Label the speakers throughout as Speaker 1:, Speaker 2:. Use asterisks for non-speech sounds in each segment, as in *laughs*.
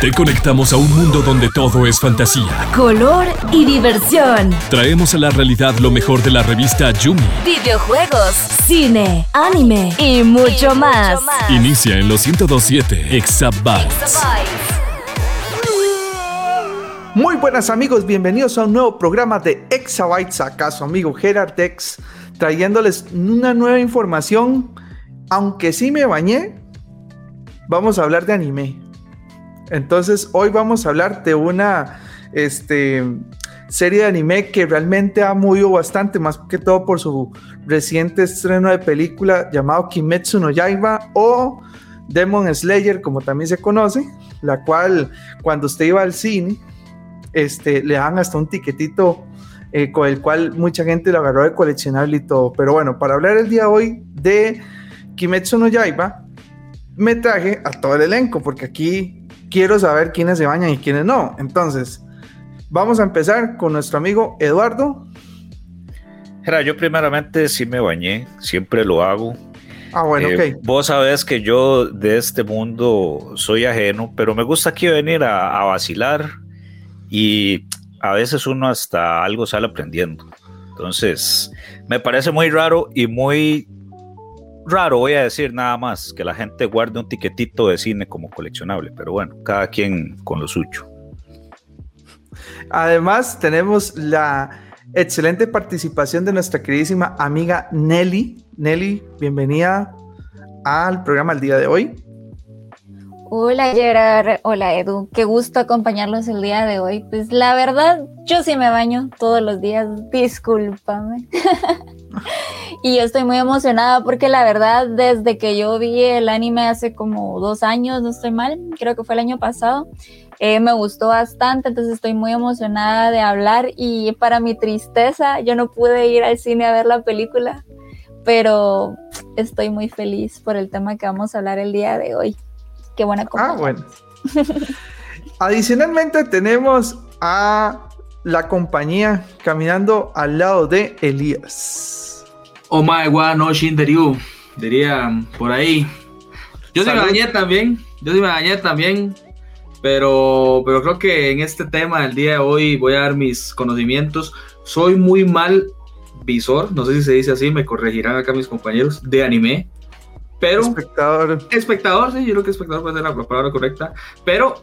Speaker 1: Te conectamos a un mundo donde todo es fantasía,
Speaker 2: color y diversión.
Speaker 1: Traemos a la realidad lo mejor de la revista Yumi.
Speaker 2: Videojuegos, cine, anime y mucho, más.
Speaker 1: Inicia en los 1027 Exabytes.
Speaker 3: Muy buenas amigos, bienvenidos a un nuevo programa de Exabytes, acaso amigo Gerard X, trayéndoles una nueva información. Aunque sí me bañé, vamos a hablar de anime. Entonces, hoy vamos a hablar de una este, serie de anime que realmente ha movido bastante, más que todo por su reciente estreno de película llamado Kimetsu no Yaiba o Demon Slayer, como también se conoce, la cual cuando usted iba al cine, este, le dan hasta un tiquetito eh, con el cual mucha gente lo agarró de coleccionable y todo. Pero bueno, para hablar el día de hoy de Kimetsu no Yaiba, me traje a todo el elenco, porque aquí quiero saber quiénes se bañan y quiénes no. Entonces, vamos a empezar con nuestro amigo Eduardo.
Speaker 4: Era, yo primeramente sí me bañé, siempre lo hago.
Speaker 3: Ah, bueno, eh,
Speaker 4: ok. Vos sabés que yo de este mundo soy ajeno, pero me gusta aquí venir a, a vacilar y a veces uno hasta algo sale aprendiendo. Entonces, me parece muy raro y muy raro, voy a decir nada más, que la gente guarde un tiquetito de cine como coleccionable, pero bueno, cada quien con lo suyo.
Speaker 3: Además, tenemos la excelente participación de nuestra queridísima amiga Nelly. Nelly, bienvenida al programa el día de hoy.
Speaker 5: Hola Gerard, hola Edu, qué gusto acompañarlos el día de hoy. Pues la verdad, yo sí me baño todos los días, discúlpame. *laughs* *laughs* y yo estoy muy emocionada porque la verdad, desde que yo vi el anime hace como dos años, no estoy mal, creo que fue el año pasado, eh, me gustó bastante, entonces estoy muy emocionada de hablar y para mi tristeza, yo no pude ir al cine a ver la película, pero estoy muy feliz por el tema que vamos a hablar el día de hoy. Qué buena cosa.
Speaker 3: Ah, bueno. *laughs* Adicionalmente tenemos a la compañía caminando al lado de Elías.
Speaker 6: Oh my god, no Shinderyu, diría por ahí. Yo sí me bañé también, yo sí me bañé también, pero, pero creo que en este tema del día de hoy voy a dar mis conocimientos. Soy muy mal visor, no sé si se dice así, me corregirán acá mis compañeros, de anime. Pero,
Speaker 3: espectador.
Speaker 6: Espectador, sí, yo creo que espectador puede ser la palabra correcta. Pero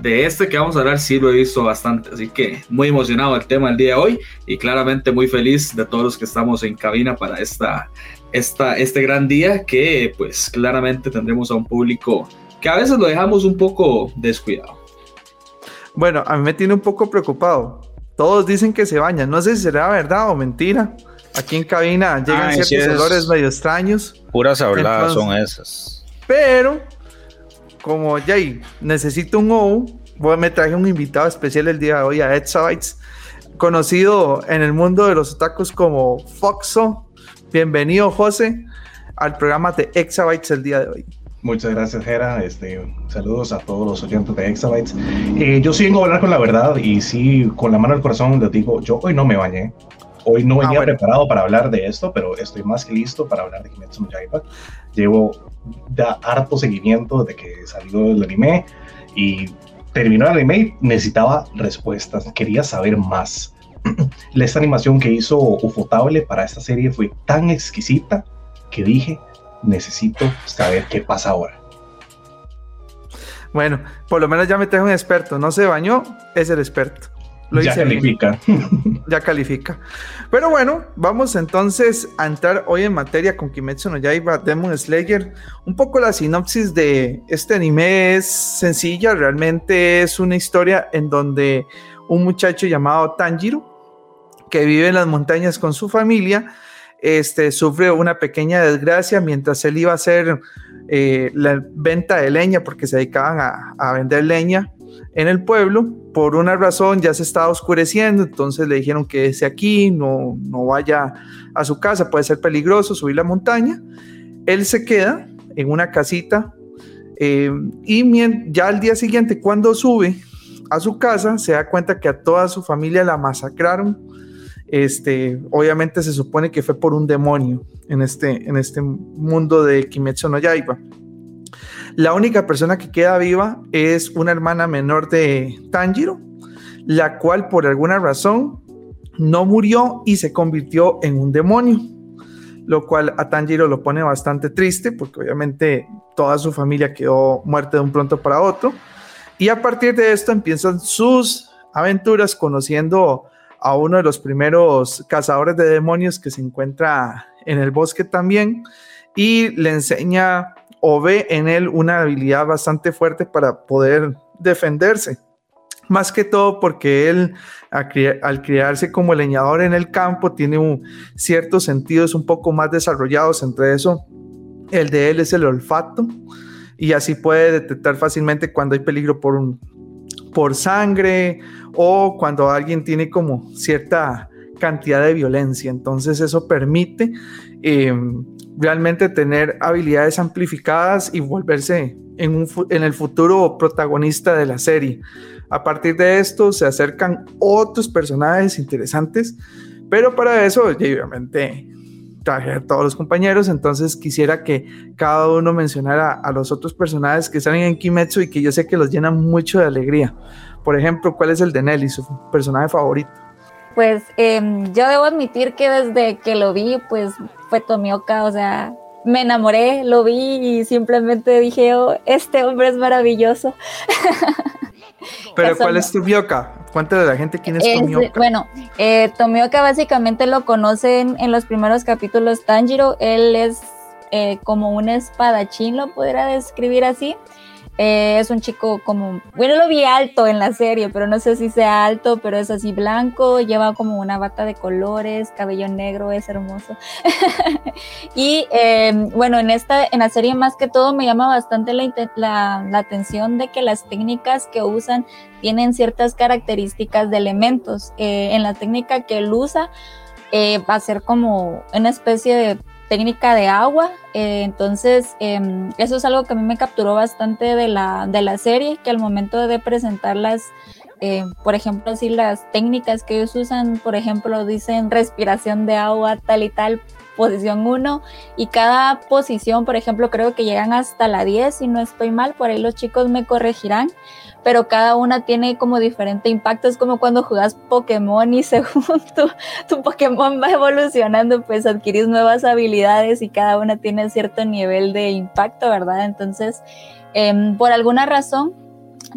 Speaker 6: de este que vamos a hablar sí lo he visto bastante, así que muy emocionado del tema del día de hoy y claramente muy feliz de todos los que estamos en cabina para esta, esta, este gran día que pues claramente tendremos a un público que a veces lo dejamos un poco descuidado.
Speaker 3: Bueno, a mí me tiene un poco preocupado. Todos dicen que se bañan, no sé si será verdad o mentira. Aquí en cabina llegan ciertos olores medio extraños.
Speaker 4: Puras habladas son esas.
Speaker 3: Pero como Jay, necesito un O, me traje un invitado especial el día de hoy a Exabytes, conocido en el mundo de los otakus como Foxo. Bienvenido, José, al programa de Exabytes el día de hoy.
Speaker 7: Muchas gracias, Jera. Este, saludos a todos los oyentes de Exabytes. Eh, yo sí vengo a hablar con la verdad y sí, con la mano al corazón les digo, yo hoy no me bañé. Hoy no ah, venía preparado para hablar de esto, pero estoy más que listo para hablar de Kimetsu no Yaiba. Llevo harto seguimiento desde que salió el anime y terminó el anime y necesitaba respuestas, quería saber más. *clears throat* Esta animación que hizo Ufotable para esta serie fue tan exquisita que dije, necesito saber qué pasa ahora.
Speaker 3: Bueno, por lo menos ya me tengo un experto, no se bañó, es el experto
Speaker 7: ya califica. *laughs*
Speaker 3: ya califica. Pero bueno, vamos entonces a entrar hoy en materia con Kimetsu no Yaiba Demon Slayer. Un poco la sinopsis de este anime es sencilla, realmente es una historia en donde un muchacho llamado Tanjiro, que vive en las montañas con su familia, este, sufre una pequeña desgracia mientras él iba a hacer eh, la venta de leña, porque se dedicaban a, a vender leña en el pueblo. Por una razón ya se estaba oscureciendo, entonces le dijeron que ese aquí, no, no vaya a su casa, puede ser peligroso subir la montaña. Él se queda en una casita eh, y ya al día siguiente cuando sube a su casa se da cuenta que a toda su familia la masacraron. Este, obviamente se supone que fue por un demonio en este, en este mundo de Kimetsu no Yaiba. La única persona que queda viva es una hermana menor de Tanjiro, la cual por alguna razón no murió y se convirtió en un demonio, lo cual a Tanjiro lo pone bastante triste porque obviamente toda su familia quedó muerta de un pronto para otro. Y a partir de esto empiezan sus aventuras conociendo a uno de los primeros cazadores de demonios que se encuentra en el bosque también y le enseña o ve en él una habilidad bastante fuerte para poder defenderse. Más que todo porque él al criarse como leñador en el campo tiene ciertos sentidos un poco más desarrollados, entre eso el de él es el olfato y así puede detectar fácilmente cuando hay peligro por sangre o cuando alguien tiene como cierta cantidad de violencia. Entonces eso permite em, realmente tener habilidades amplificadas y volverse en, en el futuro protagonista de la serie. A partir de esto se acercan otros personajes interesantes, pero para eso, obviamente, traje a todos los compañeros, entonces quisiera que cada uno mencionara a los otros personajes que salen en Kimetsu y que yo sé que los llenan mucho de alegría. Por ejemplo, ¿cuál es el de Nelly, su personaje favorito?
Speaker 5: Pues em, yo debo admitir que desde que lo vi, pues fue Tomioka, o sea, me enamoré, lo vi y simplemente dije, oh, este hombre es maravilloso. *laughs*
Speaker 3: Pero ¿cuál es Tomioka? Cuéntale a la gente quién es, Tomioka.
Speaker 5: Bueno, eh, Tomioka básicamente lo conocen en los primeros capítulos Tanjiro. Él es eh, como un espadachín, lo podría describir así. Eh, es un chico como, bueno, lo vi alto en la serie, pero no sé si sea alto, pero es así blanco, lleva como una bata de colores, cabello negro, es hermoso. *laughs* y em, bueno, en esta, en la serie más que todo me llama bastante la, la, atención de que las técnicas que usan tienen ciertas características de elementos. Eh, en la técnica que él usa, eh, va a ser como una especie de técnica de agua. Eh, entonces, em, eso es algo que a mí me capturó bastante de la, de la serie, que al momento de presentarlas, eh, por ejemplo, si las técnicas que ellos usan, por ejemplo, dicen respiración de agua, tal y tal, posición 1, y cada posición, por ejemplo, creo que llegan hasta la 10, si no estoy mal, por ahí los chicos me corregirán pero cada una tiene como diferente impacto. Es como cuando jugas Pokémon y *laughs* según tu, tu Pokémon va evolucionando, pues adquirís nuevas habilidades y cada una tiene cierto nivel de impacto, ¿verdad? Entonces, em, por alguna razón,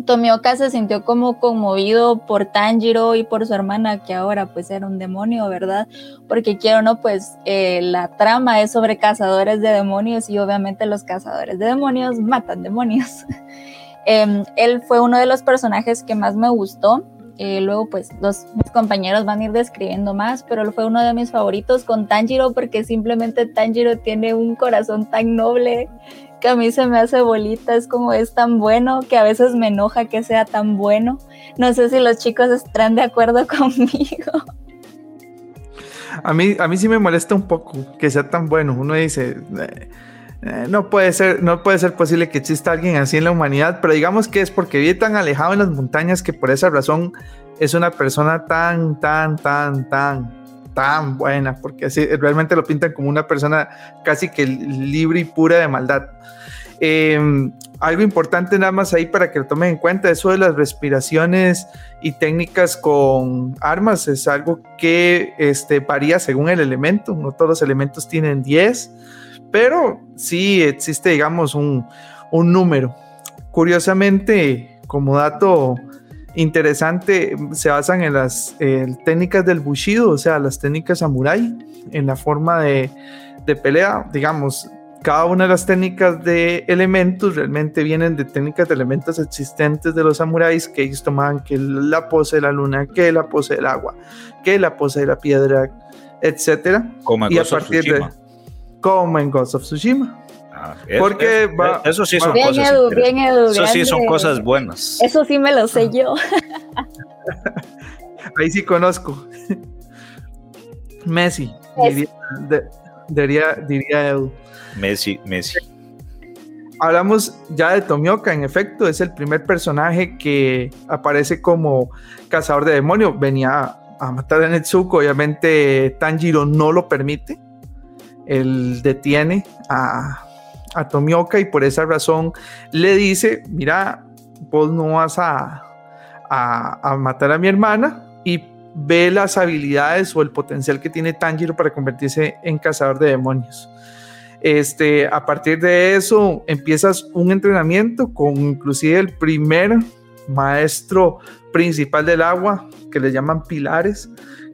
Speaker 5: Tomioka se sintió como conmovido por Tanjiro y por su hermana, que ahora pues era un demonio, ¿verdad? Porque quiero no, pues eh, la trama es sobre cazadores de demonios y obviamente los cazadores de demonios matan demonios. *laughs* Em, él fue uno de los personajes que más me gustó. Eh, luego, pues, los, mis compañeros van a ir describiendo más, pero él fue uno de mis favoritos con Tanjiro porque simplemente Tanjiro tiene un corazón tan noble que a mí se me hace bolita, es como es tan bueno que a veces me enoja que sea tan bueno. No sé si los chicos estarán de acuerdo *laughs* conmigo.
Speaker 3: A mí, a mí sí me molesta un poco que sea tan bueno. Uno dice, eh, no puede ser, no puede ser posible que exista alguien así en la humanidad, pero digamos que es porque vive tan alejado en las montañas que por esa razón es una persona tan, tan, tan, tan, tan buena, porque así realmente lo pintan como una persona casi que libre y pura de maldad. Em, algo importante nada más ahí para que lo tomen en cuenta, eso de las respiraciones y técnicas con armas es algo que este, varía según el elemento, no todos los elementos tienen 10 pero sí existe, digamos, un, número. Curiosamente, como dato interesante, se basan en las técnicas del Bushido, o sea, las técnicas samurai, en la forma de, pelea, digamos, cada una de las técnicas de elementos realmente vienen de técnicas de elementos existentes de los samuráis que ellos tomaban que la pose de la luna, que la pose del agua, que la pose de la piedra, etcétera.
Speaker 4: Como y a partir de
Speaker 3: como en Ghost of Tsushima. Ah, Porque
Speaker 4: eso sí son cosas bien Eso sí son cosas buenas.
Speaker 5: Eso sí me lo sé yo. *laughs*
Speaker 3: Ahí sí conozco. Messi, diría, diría, Edu.
Speaker 4: Messi, Messi.
Speaker 3: Hablamos ya de Tomioka, en efecto, es el primer personaje que aparece como cazador de demonios. Venía a matar a Netsuko, obviamente Tanjiro no lo permite él detiene a, a Tomioka y por esa razón le dice, mira, vos no vas a, a, matar a mi hermana y ve las habilidades o el potencial que tiene Tanjiro para convertirse en cazador de demonios. Este, a partir de eso empiezas un entrenamiento con inclusive el primer maestro principal del agua, que le llaman pilares,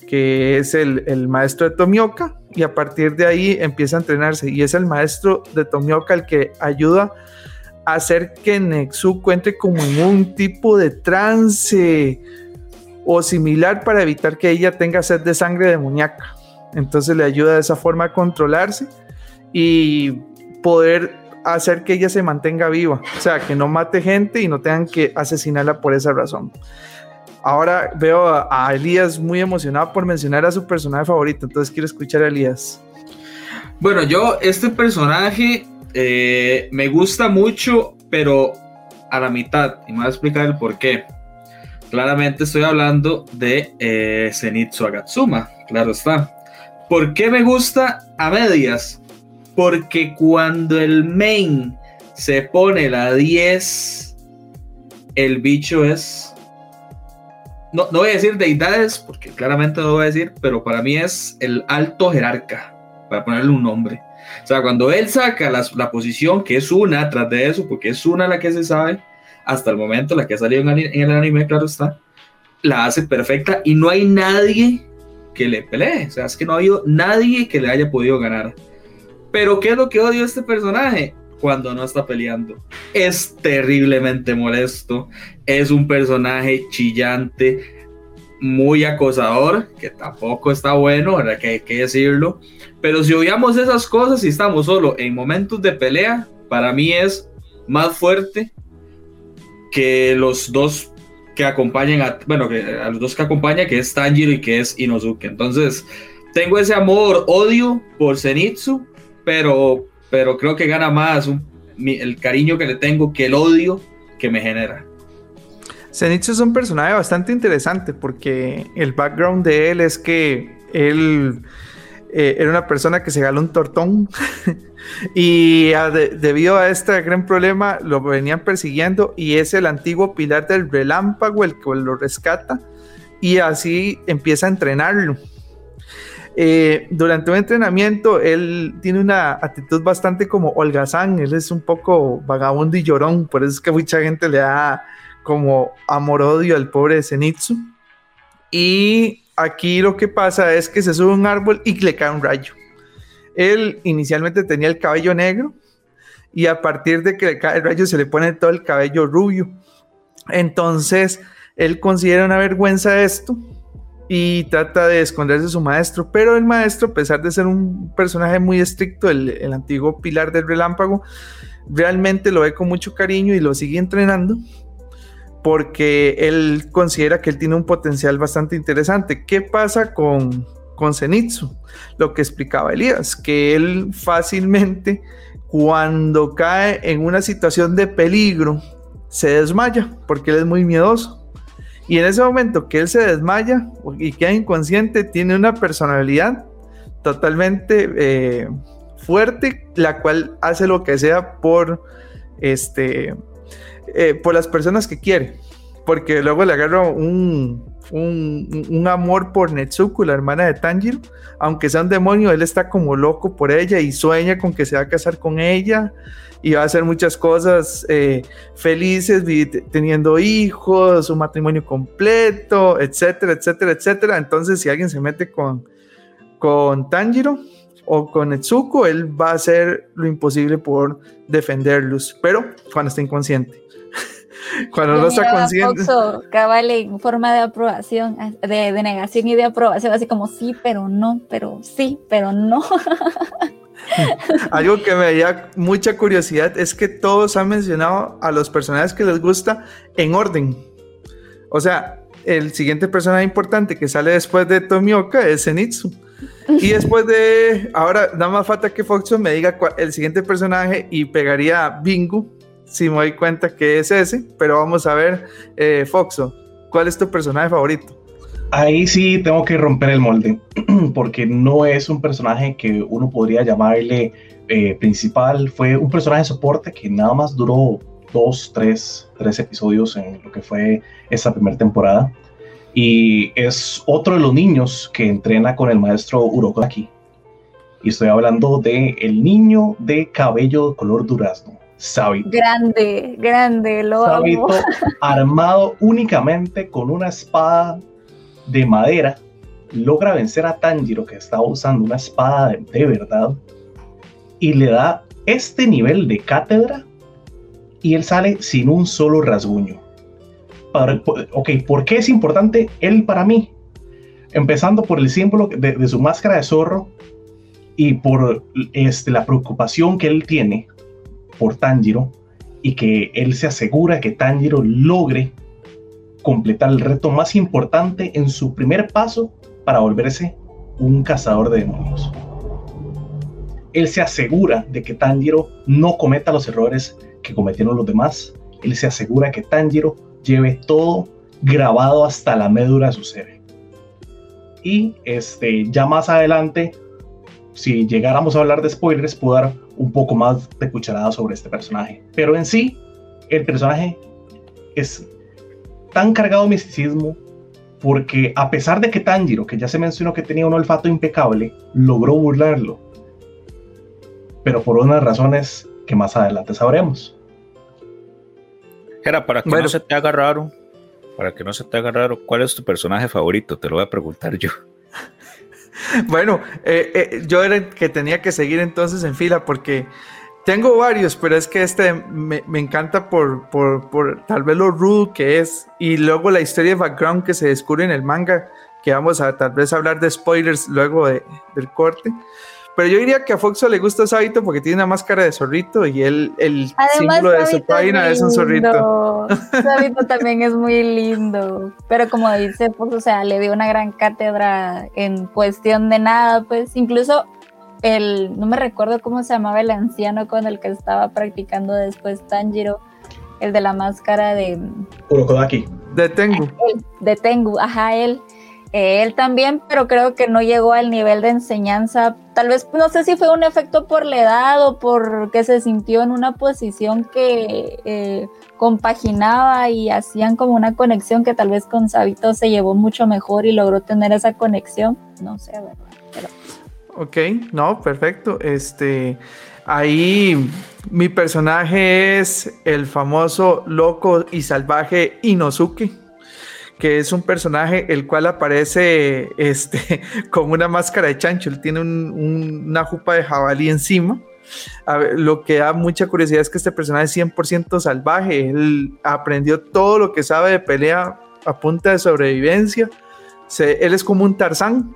Speaker 3: que es el, el, maestro de Tomioka, y a partir de ahí empieza a entrenarse. Y es el maestro de Tomioka el que ayuda a hacer que Nexu cuente como en un tipo de trance o similar para evitar que ella tenga sed de sangre demoníaca. Entonces le ayuda de esa forma a controlarse y poder hacer que ella se mantenga viva, o sea, que no mate gente y no tengan que asesinarla por esa razón. Ahora veo a, Elías muy emocionado por mencionar a su personaje favorito, entonces quiero escuchar a Elías.
Speaker 6: Bueno, yo este personaje eh, me gusta mucho, pero a la mitad, y me voy a explicar el por qué. Claramente estoy hablando de eh, Zenitsu Agatsuma, claro está. ¿Por qué me gusta a medias? Porque cuando el main se pone la 10, el bicho es. No, no voy a decir deidades, porque claramente no voy a decir, pero para mí es el alto jerarca, para ponerle un nombre. O sea, cuando él saca la, la posición, que es una tras de eso, porque es una la que se sabe, hasta el momento, la que ha salido en, en el anime, claro está, la hace perfecta y no hay nadie que le pelee. O sea, es que no ha habido nadie que le haya podido ganar. Pero ¿qué es lo que odio este personaje? Cuando no está peleando. Es terriblemente molesto. Es un personaje chillante, muy acosador, que tampoco está bueno, ¿verdad? Que hay que decirlo. Pero si obviamos esas cosas y estamos solo en momentos de pelea, para mí es más fuerte que los dos que acompañan a, bueno, que a los dos que acompaña, que es Tanjiro y que es Inosuke. Entonces, tengo ese amor, odio por Zenitsu, pero, pero creo que gana más el cariño que le tengo que el odio que me genera.
Speaker 3: Zenitsu es un personaje bastante interesante porque el background de él es que él eh, era una persona que se galó un tortón *laughs* y debido a este gran problema lo venían persiguiendo y es el antiguo pilar del relámpago el que lo rescata y así empieza a entrenarlo eh, durante un entrenamiento, él tiene una actitud bastante como holgazán, él es un poco vagabundo y llorón, por eso es que mucha gente le da como amor-odio al pobre Zenitsu. Y aquí lo que pasa es que se sube un árbol y le cae un rayo. Él inicialmente tenía el cabello negro y a partir de que le cae el rayo se le pone todo el cabello rubio. Entonces, él considera una vergüenza esto y trata de esconderse de su maestro, pero el maestro, a pesar de ser un personaje muy estricto, el, antiguo pilar del relámpago, realmente lo ve con mucho cariño y lo sigue entrenando porque él considera que él tiene un potencial bastante interesante. ¿Qué pasa con, con Zenitsu? Lo que explicaba Elías, que él fácilmente cuando cae en una situación de peligro se desmaya porque él es muy miedoso. Y en ese momento que él se desmaya y queda inconsciente, tiene una personalidad totalmente eh, fuerte, la cual hace lo que sea por, este, eh, por las personas que quiere. Porque luego le agarra un, un, amor por Netsuko, la hermana de Tanjiro. Aunque sea un demonio, él está como loco por ella y sueña con que se va a casar con ella y va a hacer muchas cosas eh, felices, teniendo hijos, un matrimonio completo, etcétera, etcétera, etcétera. Entonces, si alguien se mete con, con Tanjiro o con Netsuko, él va a hacer lo imposible por defenderlos, pero cuando está inconsciente. Cuando no está consciente.
Speaker 5: cabal en forma de aprobación, de, de negación y de aprobación, así como sí, pero no, pero sí, pero no. *laughs*
Speaker 3: Algo que me da mucha curiosidad es que todos han mencionado a los personajes que les gusta en orden. O sea, el siguiente personaje importante que sale después de Tomioka es Zenitsu. Y después de. Ahora, nada más falta que Foxo me diga el siguiente personaje y pegaría Bingo, si me doy cuenta que es ese. Pero vamos a ver, eh, Foxo, ¿cuál es tu personaje favorito?
Speaker 7: Ahí sí tengo que romper el molde, *clears throat* porque no es un personaje que uno podría llamarle eh, principal. Fue un personaje de soporte que nada más duró dos, tres, tres episodios en lo que fue esa primera temporada. Y es otro de los niños que entrena con el maestro Urokodaki. Y estoy hablando de el niño de cabello color durazno, Sabito.
Speaker 5: Grande, grande, lo Sabito, *laughs*
Speaker 7: armado únicamente con una espada de madera, logra vencer a Tanjiro, que estaba usando una espada de, verdad, y le da este nivel de cátedra y él sale sin un solo rasguño. ok, ¿por qué es importante él para mí? Empezando por el símbolo de, su máscara de zorro y por este, la preocupación que él tiene por Tanjiro y que él se asegura que Tanjiro logre completar el reto más importante en su primer paso para volverse un cazador de demonios. Él se asegura de que Tanjiro no cometa los errores que cometieron los demás. Él se asegura que Tanjiro lleve todo grabado hasta la médula de su ser. Y este, ya más adelante, si llegáramos a hablar de spoilers, puedo dar un poco más de cucharada sobre este personaje. Pero en sí, el personaje es tan cargado de misticismo porque a pesar de que Tanjiro, que ya se mencionó que tenía un olfato impecable, logró burlarlo. Pero por unas razones que más adelante sabremos.
Speaker 4: Era para que no se te haga raro, para que no se te haga raro, ¿cuál es tu personaje favorito? Te lo voy a preguntar yo. *laughs*
Speaker 3: bueno, eh, eh, yo era que tenía que seguir entonces en fila porque tengo varios, pero es que este me, encanta por, por, tal vez lo rudo que es y luego la historia de background que se descubre en el manga, que vamos a tal vez hablar de spoilers luego de, del corte. Pero yo diría que a Foxo le gusta Sabito porque tiene una máscara de zorrito y él, el símbolo de su página es un zorrito. *laughs*
Speaker 5: Sabito también es muy lindo. Pero como dice Fox, o sea, le dio una gran cátedra en cuestión de nada, pues incluso el, no me recuerdo cómo se llamaba el anciano con el que estaba practicando después Tanjiro, el de la máscara de...
Speaker 7: Urokodaki.
Speaker 3: De Tengu.
Speaker 5: de Tengu, ajá, él. Él también, pero creo que no llegó al nivel de enseñanza. Tal vez, no sé si fue un efecto por la edad o porque se sintió en una posición que eh, compaginaba y hacían como una conexión que tal vez con Sabito se llevó mucho mejor y logró tener esa conexión. No sé, ¿verdad? Pero
Speaker 3: Ok, no, perfecto. Este, ahí mi personaje es el famoso loco y salvaje Inosuke, que es un personaje el cual aparece este, *laughs* con una máscara de chancho. Él tiene una jupa de jabalí encima. lo que da mucha curiosidad es que este personaje es 100% salvaje. Él aprendió todo lo que sabe de pelea a punta de sobrevivencia. él es como un Tarzán,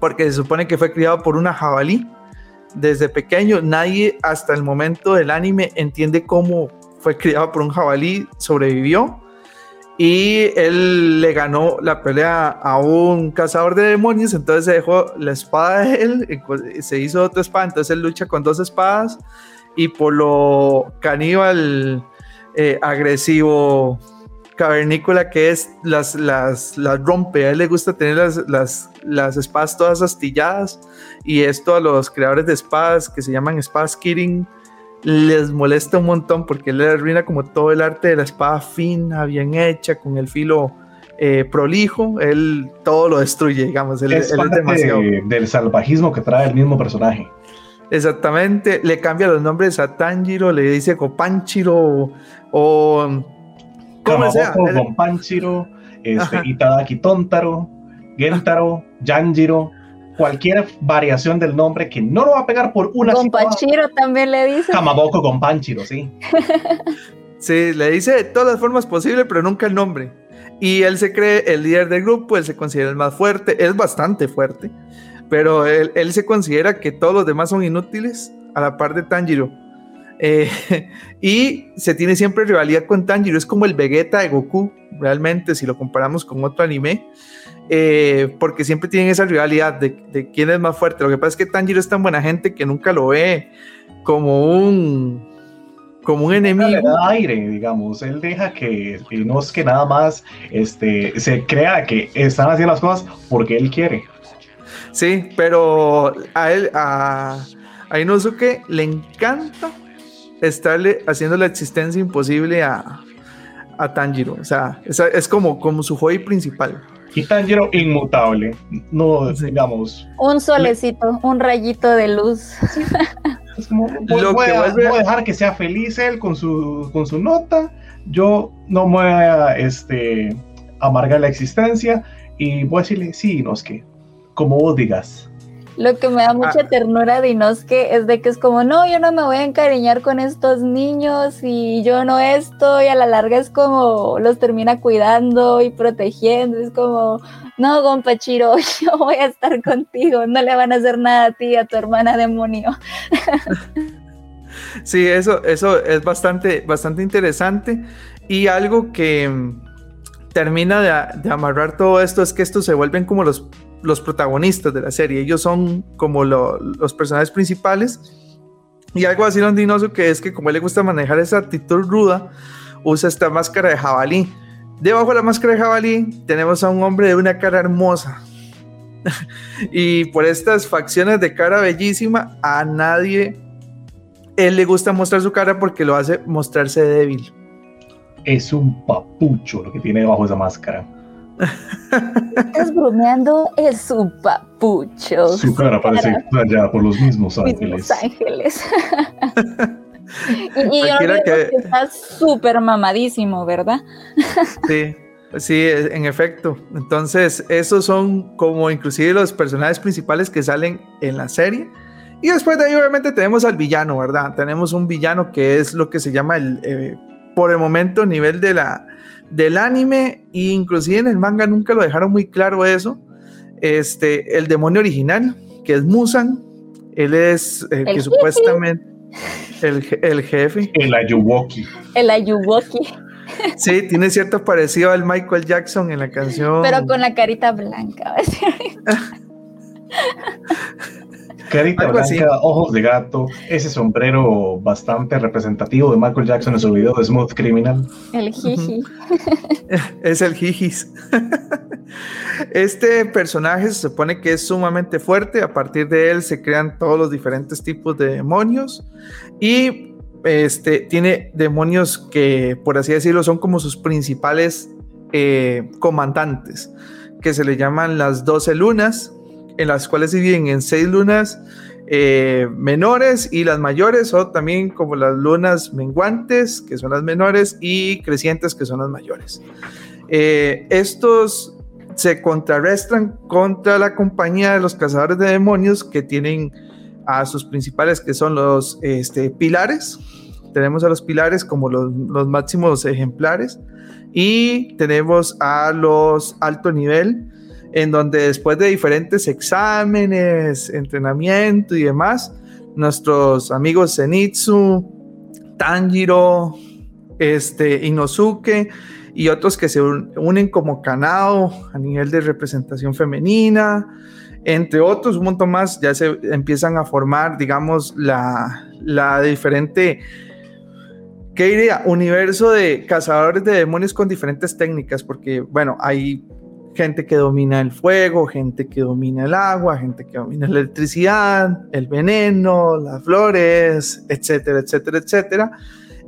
Speaker 3: porque se supone que fue criado por una jabalí. Desde pequeño, nadie hasta el momento del anime entiende cómo fue criado por un jabalí, sobrevivió y él le ganó la pelea a un cazador de demonios, entonces se dejó la espada de él, se hizo otra espada, entonces él lucha con dos espadas y por lo caníbal eh, agresivo cavernícola que es las, las, las rompe. A él le gusta tener las, las, las, espadas todas astilladas y esto a los creadores de espadas que se llaman espadas Kirin les molesta un montón porque él le arruina como todo el arte de la espada fina, bien hecha, con el filo eh, prolijo. Él todo lo destruye, digamos. Él
Speaker 7: es, demasiado. del salvajismo que trae el mismo personaje.
Speaker 3: Exactamente, le cambia los nombres a Tanjiro, le dice Copanchiro o
Speaker 7: Kamaboko, Gonpanchiro, este, Itadaki Tontaro, Gentaro, Yanjiro, cualquier variación del nombre que no lo va a pegar por una
Speaker 5: Gonpanchiro también le dice.
Speaker 7: Kamaboko Gonpanchiro, sí. *laughs*
Speaker 3: sí, le dice de todas las formas posibles, pero nunca el nombre. Y él se cree el líder del grupo, él se considera el más fuerte, es bastante fuerte, pero él, él se considera que todos los demás son inútiles a la par de Tanjiro. Eh, *laughs* y se tiene siempre rivalidad con Tanjiro, es como el Vegeta de Goku, realmente, si lo comparamos con otro anime, eh, porque siempre tienen esa rivalidad de, quién es más fuerte. Lo que pasa es que Tanjiro es tan buena gente que nunca lo ve como un como un enemigo. Le
Speaker 7: da aire, digamos. Él deja que, no es que nada más este, se crea que están haciendo las cosas porque él quiere.
Speaker 3: Sí, pero a él, a, a Inosuke le encanta estarle haciendo la existencia imposible a, a Tanjiro. O sea, es, es como, como su hobby principal.
Speaker 7: Y Tanjiro inmutable. No, digamos.
Speaker 5: Un solecito, un rayito de luz.
Speaker 7: Es como, *laughs* voy, a, dejar que sea feliz él con su, con su nota. Yo no me voy a este, amargar la existencia y voy a decirle, sí, no es que, como vos digas.
Speaker 5: Lo que me da mucha ah. ternura de Inosuke es de que es como, no, yo no me voy a encariñar con estos niños y yo no esto, y a la larga es como los termina cuidando y protegiendo, es como, no, Gompachiro, *laughs* yo voy a estar contigo, no le van a hacer nada a ti, a tu hermana demonio. *laughs*
Speaker 3: Sí, eso, eso es bastante, bastante interesante y algo que mm, termina de, de amarrar todo esto es que estos se vuelven como los los protagonistas de la serie. Ellos son como los personajes principales. Y algo así londinoso que es que como él le gusta manejar esa actitud ruda, usa esta máscara de jabalí. Debajo de la máscara de jabalí tenemos a un hombre de una cara hermosa. *laughs* y por estas facciones de cara bellísima, a nadie él le gusta mostrar su cara porque lo hace mostrarse débil.
Speaker 7: Es un papucho lo que tiene debajo de esa máscara.
Speaker 5: Estás bromeando, es su papucho.
Speaker 7: Su cara parece allá por los mismos ángeles.
Speaker 5: ángeles. *laughs* y, yo creo que... está súper mamadísimo, ¿verdad?
Speaker 3: sí. Sí, en efecto. Entonces, esos son como inclusive los personajes principales que salen en la serie. Y después de ahí, obviamente, tenemos al villano, ¿verdad? Tenemos un villano que es lo que se llama el, eh, por el momento, nivel de la, del anime, e inclusive en el manga nunca lo dejaron muy claro eso. Este, el demonio original, que es Musan, él es el, que supuestamente el, el, jefe.
Speaker 7: El Ayuwoki.
Speaker 5: El Ayuwoki.
Speaker 3: Sí, tiene cierto parecido al Michael Jackson en la canción.
Speaker 5: Pero con la carita blanca. *laughs*
Speaker 7: Carita blanca, ojos de gato, ese sombrero bastante representativo de Michael Jackson en su video de Smooth Criminal.
Speaker 5: El jiji. *laughs*
Speaker 3: es el jijis. *laughs* este personaje se supone que es sumamente fuerte, a partir de él se crean todos los diferentes tipos de demonios y este, tiene demonios que, por así decirlo, son como sus principales eh, comandantes, que se le llaman las 12 lunas, en las cuales se dividen en seis lunas eh, menores y las mayores son también como las lunas menguantes, que son las menores, y crecientes, que son las mayores. Eh, estos se contrarrestan contra la compañía de los cazadores de demonios que tienen a sus principales, que son los este, pilares. Tenemos a los pilares como los, los máximos ejemplares y tenemos a los alto nivel, en donde después de diferentes exámenes, entrenamiento y demás, nuestros amigos Zenitsu, Tanjiro, este, Inosuke y otros que se unen como Kanao a nivel de representación femenina, entre otros, un montón más, ya se empiezan a formar, digamos, la, la diferente, ¿qué diría? Universo de cazadores de demonios con diferentes técnicas, porque, bueno, hay gente que domina el fuego, gente que domina el agua, gente que domina la electricidad, el veneno, las flores, etcétera, etcétera, etcétera.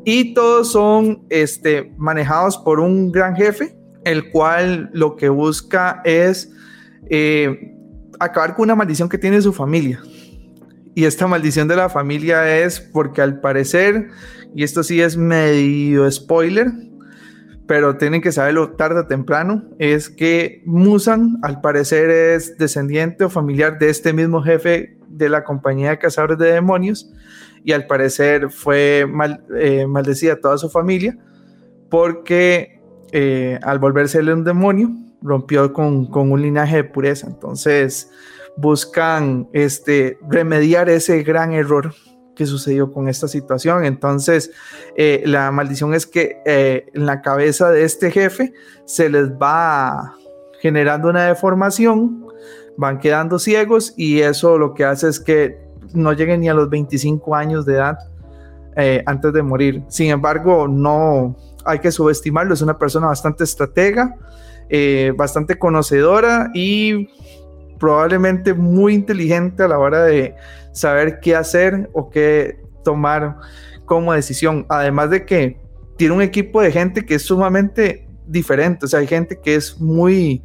Speaker 3: Y todos son este, manejados por un gran jefe, el cual lo que busca es eh, acabar con una maldición que tiene su familia. Y esta maldición de la familia es porque al parecer, y esto sí es medio spoiler, pero tienen que saberlo tarde o temprano, es que Musan al parecer es descendiente o familiar de este mismo jefe de la compañía de cazadores de demonios y al parecer fue mal, eh, maldecida toda su familia porque eh, al volvérsele un demonio rompió con, con, un linaje de pureza. Entonces buscan este, remediar ese gran error sucedió con esta situación. Entonces, eh, la maldición es que eh, en la cabeza de este jefe se les va generando una deformación, van quedando ciegos y eso lo que hace es que no lleguen ni a los 25 años de edad. eh, antes de morir. Sin embargo, no hay que subestimarlo, es una persona bastante estratega, bastante conocedora y probablemente muy inteligente a la hora de saber qué hacer o qué tomar como decisión. Además de que tiene un equipo de gente que es sumamente diferente, o sea, hay gente que es muy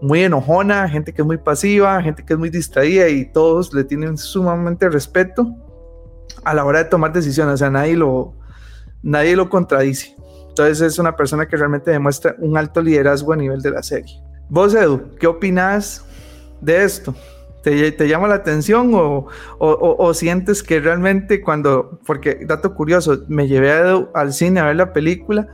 Speaker 3: muy enojona, gente que es muy pasiva, gente que es muy distraída y todos le tienen sumamente respeto a la hora de tomar decisiones, o sea, nadie lo, nadie lo contradice. Entonces es una persona que realmente demuestra un alto liderazgo a nivel de la serie. Vos, Edu, ¿qué opinas de esto? ¿Te, te llama la atención o, o, o, sientes que realmente cuando, porque dato curioso, me llevé a al cine a ver la película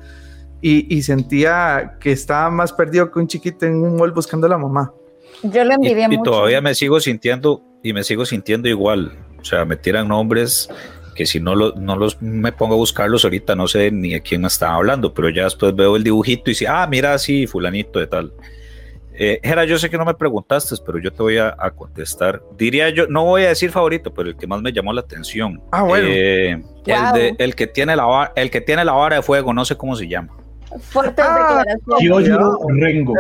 Speaker 3: y, sentía que estaba más perdido que un chiquito en un mall buscando a la mamá.
Speaker 5: Yo lo envidié
Speaker 4: mucho. Y todavía me sigo sintiendo, y me sigo sintiendo igual. O sea, me tiran nombres que si no, no los me pongo a buscarlos ahorita no sé ni a quién me estaba hablando, pero ya después veo el dibujito y si, ah, mira, sí, fulanito de tal. Eh, yo sé que no me preguntaste, pero yo te voy a, contestar. Diría yo, no voy a decir favorito, pero el que más me llamó la atención.
Speaker 3: Ah, bueno.
Speaker 4: Eh, el, el, que tiene la, el que tiene la vara de fuego, no sé cómo se llama.
Speaker 5: Fuertes ah,
Speaker 7: Rengo.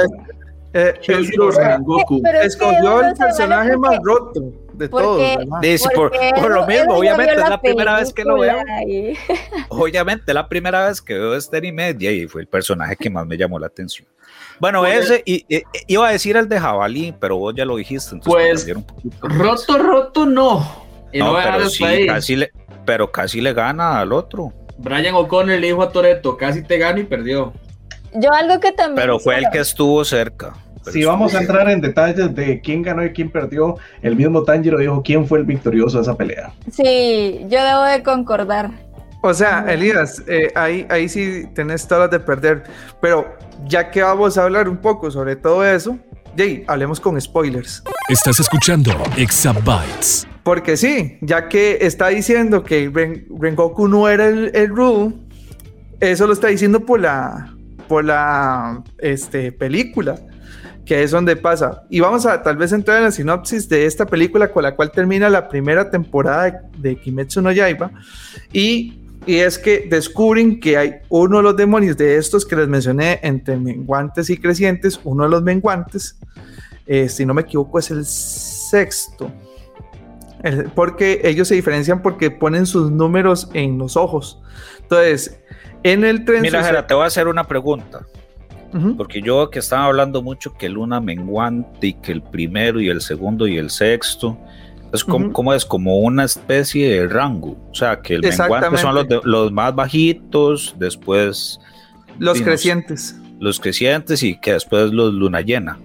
Speaker 3: Eh, Rengoku. Escogió el personaje más roto de todos.
Speaker 4: por, por, lo mismo, obviamente es la primera vez que lo veo. *laughs* Obviamente, la primera vez que veo este anime y fue el personaje que más me llamó la atención. Bueno, ese y, iba a decir el de jabalí, pero vos ya lo dijiste.
Speaker 6: pues, roto, roto, no.
Speaker 4: no, pero sí, casi le, pero casi le gana al otro.
Speaker 6: Brian O'Connor le dijo a Toreto, casi te gano y perdió.
Speaker 5: Yo algo que también...
Speaker 4: Pero fue el que estuvo cerca.
Speaker 7: Si vamos a entrar en detalles de quién ganó y quién perdió, el mismo Tanjiro dijo quién fue el victorioso de esa pelea.
Speaker 5: Sí, yo debo de concordar.
Speaker 3: O sea, Elías, eh, ahí, ahí sí tenés todas las de perder. Pero ya que vamos a hablar un poco sobre todo eso, Jay, hablemos con spoilers.
Speaker 1: Estás escuchando Exabytes.
Speaker 3: Porque sí, ya que está diciendo que Rengoku no era el, el Ru, eso lo está diciendo por la, por la este, película, que es donde pasa. Y vamos a tal vez entrar en la sinopsis de esta película con la cual termina la primera temporada de, Kimetsu no Yaiba. Y, y, es que descubren que hay uno de los demonios de estos que les mencioné entre menguantes y crecientes, uno de los menguantes, eh, si no me equivoco es el sexto porque ellos se diferencian porque ponen sus números en los ojos. Entonces, en el tren.
Speaker 4: Mira, te voy a hacer una pregunta. Porque yo que estaba hablando mucho que luna menguante y que el primero y el segundo y el sexto es como, es como una especie de rango. O sea, que el menguante son los, los más bajitos, después
Speaker 3: los crecientes.
Speaker 4: Los crecientes y que después los luna llena.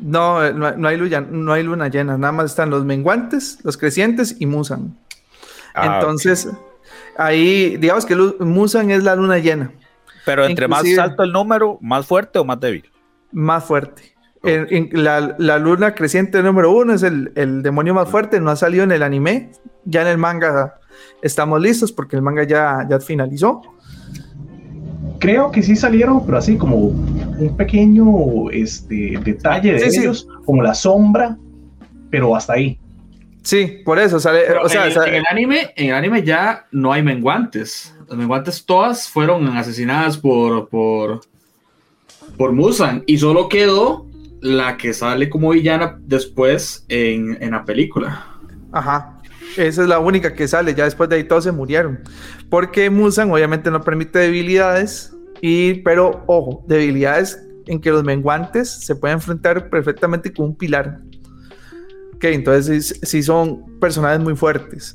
Speaker 3: No, no, hay luna, no hay luna llena, nada más están los menguantes, los crecientes y Musan. Ah, Entonces, ahí, digamos que Musan es la luna llena.
Speaker 4: Pero entre más alto el número, más fuerte o más débil.
Speaker 3: Más fuerte. la, luna creciente número uno es el, el, demonio más fuerte, no ha salido en el anime, ya en el manga estamos listos porque el manga ya, ya finalizó
Speaker 7: creo que sí salieron, pero así como un pequeño este, detalle de ellos, como la sombra, pero hasta ahí.
Speaker 3: Sí, por eso sale. O sea,
Speaker 6: en, el anime, en el anime ya no hay menguantes. Las menguantes todas fueron asesinadas por, por, por Musan y solo quedó la que sale como villana después en, en la película.
Speaker 3: Ajá. Esa es la única que sale, ya después de ahí todos se murieron. Porque Musan obviamente no permite debilidades, y, pero ojo, debilidades en que los menguantes se pueden enfrentar perfectamente con un pilar. Ok, entonces sí, son personajes muy fuertes.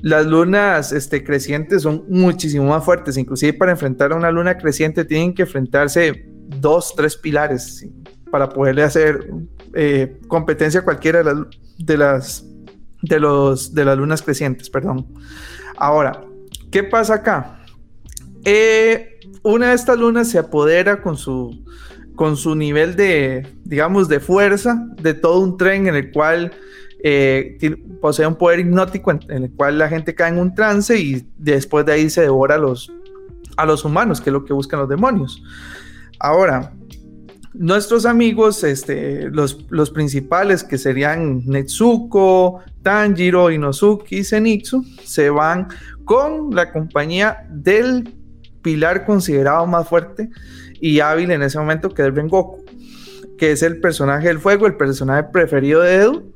Speaker 3: Las lunas este, crecientes son muchísimo más fuertes, inclusive para enfrentar a una luna creciente tienen que enfrentarse dos, tres pilares para poderle hacer eh, competencia a cualquiera de las, de los, de las lunas crecientes, perdón. Ahora, ¿qué pasa acá? Eh, una de estas lunas se apodera con su, con su nivel de, digamos, de fuerza de todo un tren en el cual eh, posee un poder hipnótico en, el cual la gente cae en un trance y después de ahí se devora a los, a los humanos, que es lo que buscan los demonios. Ahora, nuestros amigos, este, los, los principales que serían Netsuko, Tanjiro, Inosuke y Zenitsu, se van con la compañía del pilar considerado más fuerte y hábil en ese momento, que es Rengoku, que es el personaje del fuego, el personaje preferido de Edu.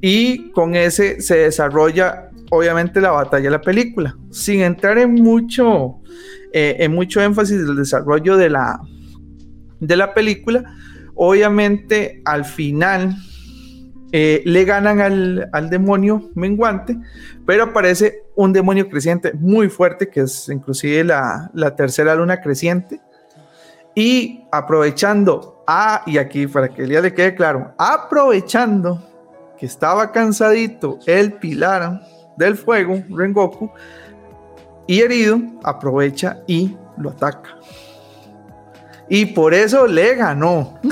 Speaker 3: Y con ese se desarrolla, obviamente, la batalla de la película, sin entrar en mucho, eh, en mucho énfasis del desarrollo de la, de la película. Obviamente, al final eh, le ganan al, al, demonio menguante, pero aparece un demonio creciente muy fuerte, que es inclusive la, la tercera luna creciente. Y aprovechando, ah, y aquí para que el día le quede claro, aprovechando que estaba cansadito el pilar del fuego, Rengoku, y herido, aprovecha y lo ataca. Y por eso le ganó. *laughs*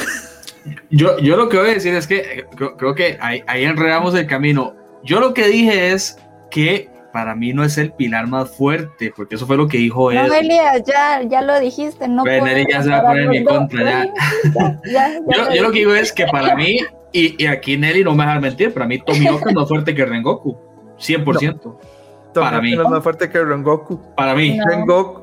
Speaker 6: Yo, yo lo que voy a decir es que eh, creo, que ahí, ahí, enredamos el camino. Yo lo que dije es que para mí no es el pilar más fuerte, porque eso fue lo que dijo él.
Speaker 5: No, Elías, ya, ya lo dijiste. No
Speaker 6: Nelly ya se va a poner en mi contra. Ya. *laughs* yo, yo, lo que digo es que para mí, y, y aquí Nelly no me deja mentir, para mí Tomioka es más fuerte que Rengoku. 100%. Para mí.
Speaker 3: es más fuerte que Rengoku.
Speaker 6: Para mí.
Speaker 3: Rengoku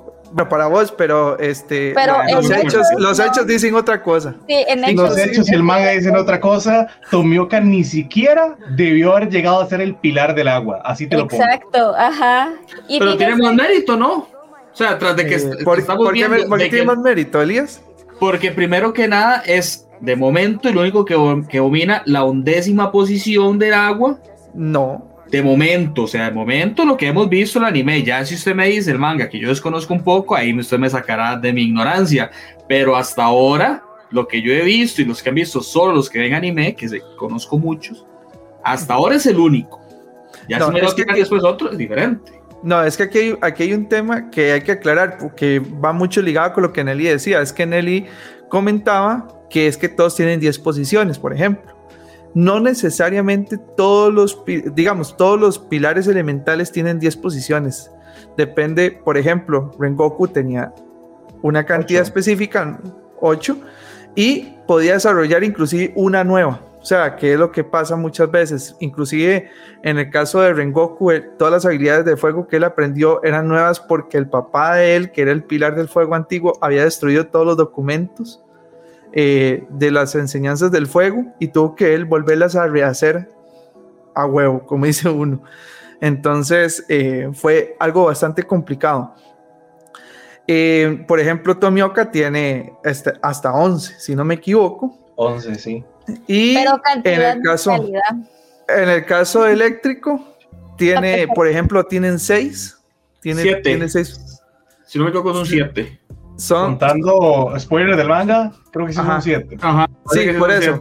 Speaker 3: para vos, pero este los, hechos, los hechos dicen otra cosa.
Speaker 7: Sí, en hechos, los hechos y el manga dicen otra cosa. Tomioka ni siquiera debió haber llegado a ser el pilar del agua. Así te lo
Speaker 5: pongo. Exacto, ajá.
Speaker 6: pero tiene más mérito, ¿no? O sea, tras de que,
Speaker 3: eh, por, estamos viendo. ¿Por qué tiene más mérito, Elías?
Speaker 6: Porque primero que nada es de momento el único que, que domina la undécima posición del agua.
Speaker 3: No
Speaker 6: de momento, o sea, de momento lo que hemos visto el anime, ya si usted me dice el manga que yo desconozco un poco, ahí usted me sacará de mi ignorancia, pero hasta ahora lo que yo he visto y los que han visto solo los que ven anime, que se, conozco muchos, hasta ahora es el único. Ya si me lo que después otro es diferente.
Speaker 3: No, es que aquí hay, aquí hay un tema que hay que aclarar, porque va mucho ligado con lo que Nelly decía, es que Nelly comentaba que es que todos tienen 10 posiciones, por ejemplo no necesariamente todos los, digamos, todos los pilares elementales tienen 10 posiciones. Depende, por ejemplo, Rengoku tenía una cantidad específica, 8, y podía desarrollar inclusive una nueva. O sea, que es lo que pasa muchas veces. Inclusive en el caso de Rengoku, todas las habilidades de fuego que él aprendió eran nuevas porque el papá de él, que era el pilar del fuego antiguo, había destruido todos los documentos eh, de las enseñanzas del fuego y tuvo que él volverlas a rehacer a huevo, como *laughs* dice uno. Entonces eh, fue algo bastante complicado. Eh, por ejemplo, Tomioka tiene este, hasta 11, si no me equivoco.
Speaker 7: 11, sí.
Speaker 3: Y en el caso, en el caso eléctrico, tiene, por ejemplo, tienen 6. Tiene, tiene 6.
Speaker 6: Si no me equivoco, son 7.
Speaker 7: Son... Contando spoiler del manga, creo que sí son siete.
Speaker 3: Sí, por eso.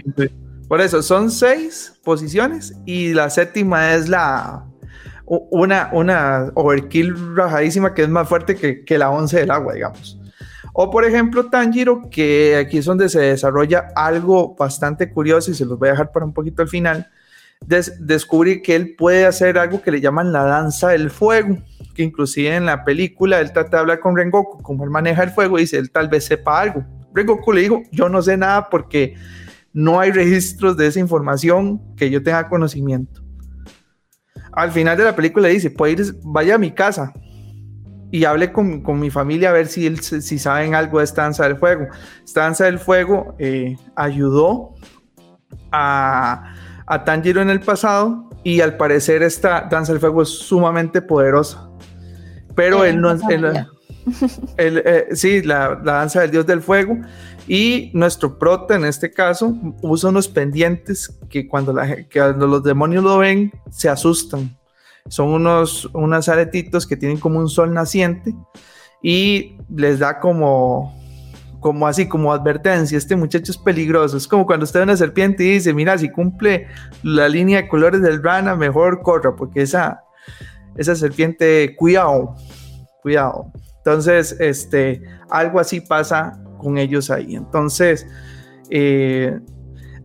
Speaker 3: Por eso, son seis posiciones y la séptima es la una, una overkill rajadísima que es más fuerte que, que la once del agua, digamos. O por ejemplo Tanjiro, que aquí es donde se desarrolla algo bastante curioso y se los voy a dejar para un poquito al final. Descubrir que él puede hacer algo que le llaman la danza del fuego que inclusive en la película él trata de hablar con Rengoku, como él maneja el fuego, y dice, él tal vez sepa algo. Rengoku le dijo, yo no sé nada porque no hay registros de esa información que yo tenga conocimiento. Al final de la película le dice, puede ir, vaya a mi casa y hable con, con mi familia a ver si, si saben algo de esta danza del fuego. Esta danza del fuego eh, ayudó a, a Tanjiro en el pasado y al parecer esta danza del fuego es sumamente poderosa pero él no... *laughs* Él, eh, sí, la, danza del dios del fuego. Y nuestro prota, en este caso, usa unos pendientes que cuando, la, que cuando los demonios lo ven, se asustan. Son unos, unos aretitos que tienen como un sol naciente y les da como, como así, como advertencia, este muchacho es peligroso. Es como cuando usted ve una serpiente y dice, mira, si cumple la línea de colores del rana, mejor corra, porque esa, esa serpiente, cuidado, cuidado. Entonces, este, algo así pasa con ellos ahí. Entonces, eh,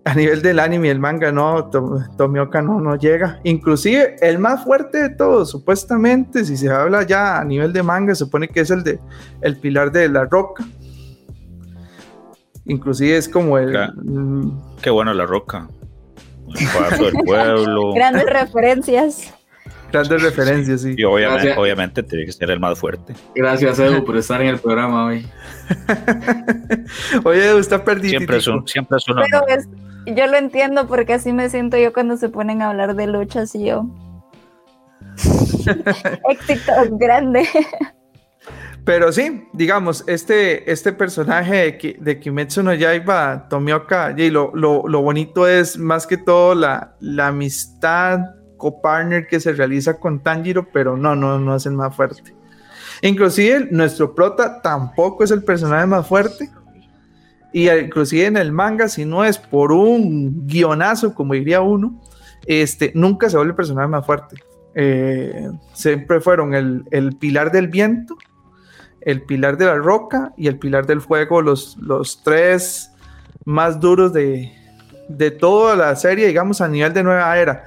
Speaker 3: a nivel del anime y el manga, no, Tomioka no, no llega. Inclusive, el más fuerte de todos, supuestamente, si se habla ya a nivel de manga, se supone que es el de el pilar de la roca. Inclusive es como el...
Speaker 4: Qué, bueno la roca. El del *laughs* pueblo.
Speaker 5: Grandes referencias.
Speaker 3: Grandes referencias, sí.
Speaker 4: Y obviamente,
Speaker 6: Gracias.
Speaker 4: obviamente tiene que ser el más fuerte.
Speaker 6: Gracias, Edu, por estar en el programa hoy. *laughs*
Speaker 3: Oye, está perdido.
Speaker 4: Siempre es un, siempre es un
Speaker 5: Pero es, yo lo entiendo porque así me siento yo cuando se ponen a hablar de luchas y yo. *laughs* Éxitos grande.
Speaker 3: Pero sí, digamos, este, este personaje de, Ki- de Kimetsu no Yaiba, Tomioka, y lo, lo, lo bonito es más que todo la, la amistad copartner que se realiza con Tanjiro, pero no, no, no es el más fuerte. Inclusive nuestro prota tampoco es el personaje más fuerte. Y inclusive en el manga, si no es por un guionazo, como diría uno, este, nunca se vuelve el personaje más fuerte. Eh, siempre fueron el, el pilar del viento, el pilar de la roca y el pilar del fuego, los, los tres más duros de, de toda la serie, digamos, a nivel de nueva era.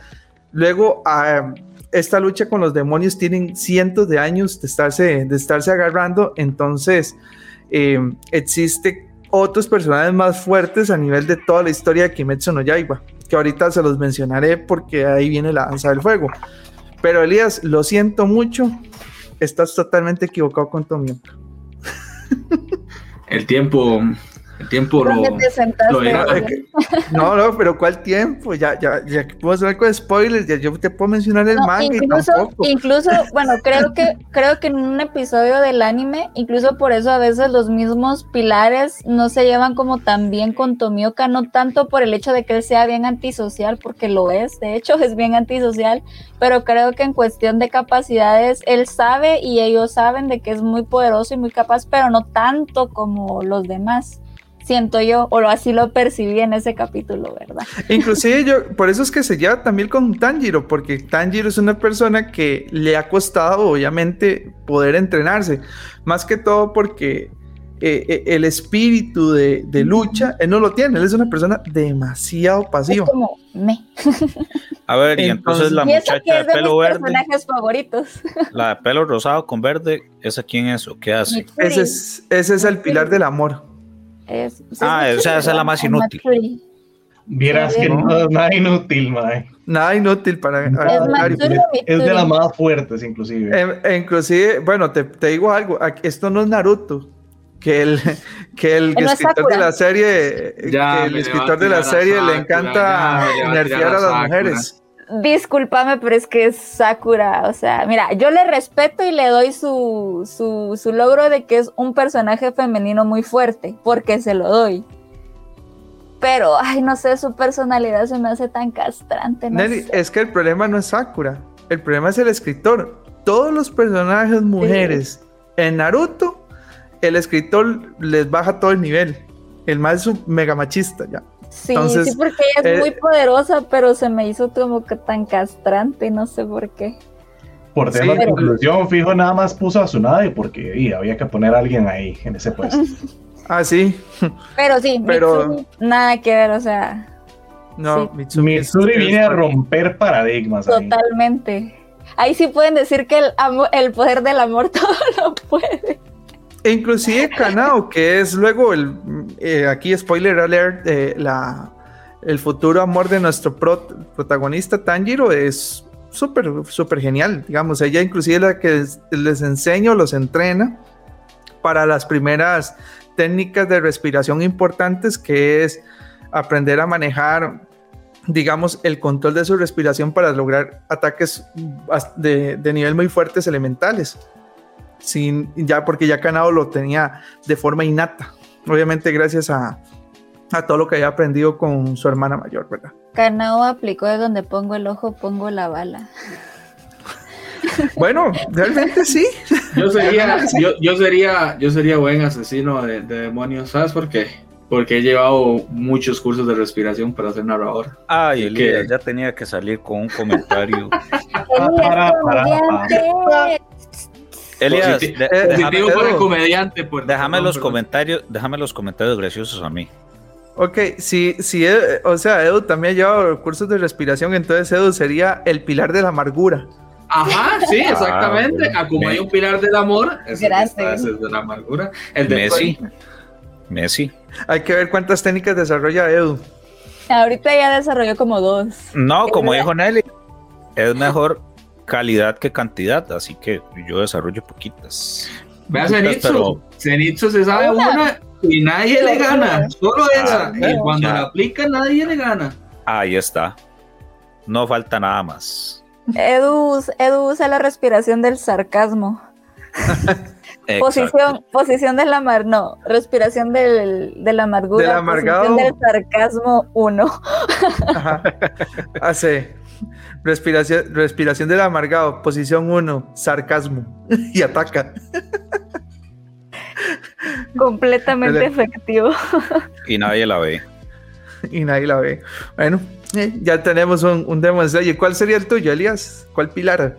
Speaker 3: Luego, ah, esta lucha con los demonios tienen cientos de años de estarse, de estarse agarrando, entonces eh, existe otros personajes más fuertes a nivel de toda la historia de Kimetsu no Yaiba, que ahorita se los mencionaré porque ahí viene la danza del fuego. Pero Elías, lo siento mucho, estás totalmente equivocado con Tomioka.
Speaker 6: El tiempo, el tiempo lo,
Speaker 5: ¿Dónde te sentaste?
Speaker 6: lo
Speaker 3: que- No, no, pero ¿cuál tiempo? Ya, ya, ya que puedo hablar con spoilers, ya yo te puedo mencionar el
Speaker 5: No,
Speaker 3: manga y
Speaker 5: incluso,
Speaker 3: tampoco.
Speaker 5: incluso, bueno, creo que, *laughs* creo que en un episodio del anime, incluso por eso a veces los mismos pilares no se llevan como tan bien con Tomioka, no tanto por el hecho de que él sea bien antisocial, porque lo es, de hecho *laughs* es bien antisocial, pero creo que en cuestión de capacidades, él sabe y ellos saben de que es muy poderoso y muy capaz, pero no tanto como los demás. Siento yo, o lo- así lo percibí en ese capítulo, ¿verdad? *laughs*
Speaker 3: Inclusive yo, por eso es que se lleva también con Tanjiro, porque Tanjiro es una persona que le ha costado, obviamente, poder entrenarse. Más que todo porque eh, eh, el espíritu de, de lucha, él no lo tiene, él es una persona demasiado
Speaker 5: Es
Speaker 3: pasiva.
Speaker 5: como me.
Speaker 4: A ver, y entonces
Speaker 3: Entonces-
Speaker 4: la muchacha de
Speaker 5: de
Speaker 4: pelo
Speaker 5: mis
Speaker 4: verde,
Speaker 5: personajes favoritos.
Speaker 4: la de pelo rosado con verde, ¿esa quién es o qué hace?
Speaker 3: Ese es, ese es el pilar del amor.
Speaker 5: Es- pues,
Speaker 4: Ah,
Speaker 5: es
Speaker 4: o sea, esa es la más inútil.
Speaker 5: Matsuri.
Speaker 7: Vieras que
Speaker 3: ¿no?
Speaker 7: nada inútil, mae.
Speaker 3: Nada inútil para...
Speaker 5: Es. Matsuri
Speaker 7: de las más fuertes, inclusive.
Speaker 3: Eh, eh, inclusive, bueno, te, te digo algo, esto no es Naruto, que el, *laughs* que el
Speaker 5: no
Speaker 3: escritor de la serie,
Speaker 6: Ya,
Speaker 3: que el escritor de la serie le
Speaker 6: Sakura,
Speaker 3: encanta
Speaker 6: le
Speaker 3: nerfear a
Speaker 6: a
Speaker 3: las
Speaker 6: Sakura.
Speaker 3: mujeres.
Speaker 5: Discúlpame, pero es que es Sakura. O sea, mira, yo le respeto y le doy su, su, su logro de que es un personaje femenino muy fuerte, porque se lo doy. Pero, ay, no sé, su personalidad se me hace tan castrante. No
Speaker 3: Nelly, es que el problema no es Sakura, el problema es el escritor. Todos los personajes mujeres en Naruto, el escritor les baja todo el nivel. El más es un mega machista ya.
Speaker 5: Sí,
Speaker 3: entonces,
Speaker 5: sí, porque ella es
Speaker 3: eh,
Speaker 5: muy poderosa, pero se me hizo como que tan castrante, no sé por qué.
Speaker 7: Por
Speaker 3: sí,
Speaker 7: temas de
Speaker 5: pero-
Speaker 7: inclusión, fijo, nada más puso a Tsunade porque y, había que poner a alguien ahí, en ese puesto. *laughs*
Speaker 3: Ah, sí. *laughs*
Speaker 5: Pero sí,
Speaker 3: Pero-
Speaker 5: Mitsuri, nada que ver, o sea,
Speaker 3: No,
Speaker 5: Sí.
Speaker 7: Mitsuri
Speaker 3: es-
Speaker 7: viene a romper paradigmas
Speaker 5: totalmente. Ahí sí pueden decir que el, amo- el poder del amor *laughs* todo lo puede.
Speaker 3: E inclusive Kanao, que es luego el eh, aquí spoiler alert, eh, la, el futuro amor de nuestro pro- protagonista Tanjiro es súper súper genial, digamos, ella inclusive es la que les, les enseña o los entrena para las primeras técnicas de respiración importantes que es aprender a manejar digamos el control de su respiración para lograr ataques de, de nivel muy fuertes elementales sin ya porque ya Kanao lo tenía de forma innata. Obviamente gracias a, a todo lo que había aprendido con su hermana mayor, ¿verdad?
Speaker 5: Kanao aplicó de donde pongo el ojo, pongo la bala.
Speaker 3: Bueno, realmente sí.
Speaker 6: Yo sería, yo, yo sería, yo sería buen asesino de, de demonios, ¿sabes por qué? Porque he llevado muchos cursos de respiración para ser narrador.
Speaker 4: Ay,
Speaker 6: ¿Y
Speaker 4: Elías, ya tenía que salir con un comentario. *laughs*
Speaker 7: para, para,
Speaker 5: Comediante.
Speaker 4: Elías, de-
Speaker 6: Positivo para el comediante. Por
Speaker 4: déjame
Speaker 6: perdón,
Speaker 4: los
Speaker 6: perdón.
Speaker 4: comentarios, déjame los comentarios graciosos a mí.
Speaker 3: Ok, si, si o sea, Edu también ha llevado cursos de respiración, entonces Edu sería el pilar de la amargura.
Speaker 6: Ajá, sí, exactamente.
Speaker 4: bueno.
Speaker 6: Ah, como
Speaker 4: Me-
Speaker 6: hay un pilar del amor, está, es de la amargura. El de
Speaker 4: Messi. Messi.
Speaker 3: Hay que ver cuántas técnicas desarrolla Edu.
Speaker 5: Ahorita ya desarrolló como dos.
Speaker 4: No, como dijo Nelly, es mejor calidad que cantidad, así que yo desarrollo poquitas.
Speaker 6: Vea Zenitsu, Zenitsu se sabe una, y nadie le gana, solo esa. y cuando la aplica nadie le gana.
Speaker 4: Ahí está. No falta nada más.
Speaker 5: Edu, Edu usa la respiración del sarcasmo. *laughs* posición, posición del amar, no, respiración del, de la amargura.
Speaker 3: Del amargado.
Speaker 5: del sarcasmo uno.
Speaker 3: Hace *laughs* *laughs* respiración, respiración del amargado, posición uno, sarcasmo. *laughs* y ataca. *laughs*
Speaker 5: Completamente efectivo.
Speaker 4: Y nadie la ve.
Speaker 3: Y nadie la ve. Bueno, eh, ya tenemos un, un demo ¿Cuál sería el tuyo, Elías? ¿Cuál pilar?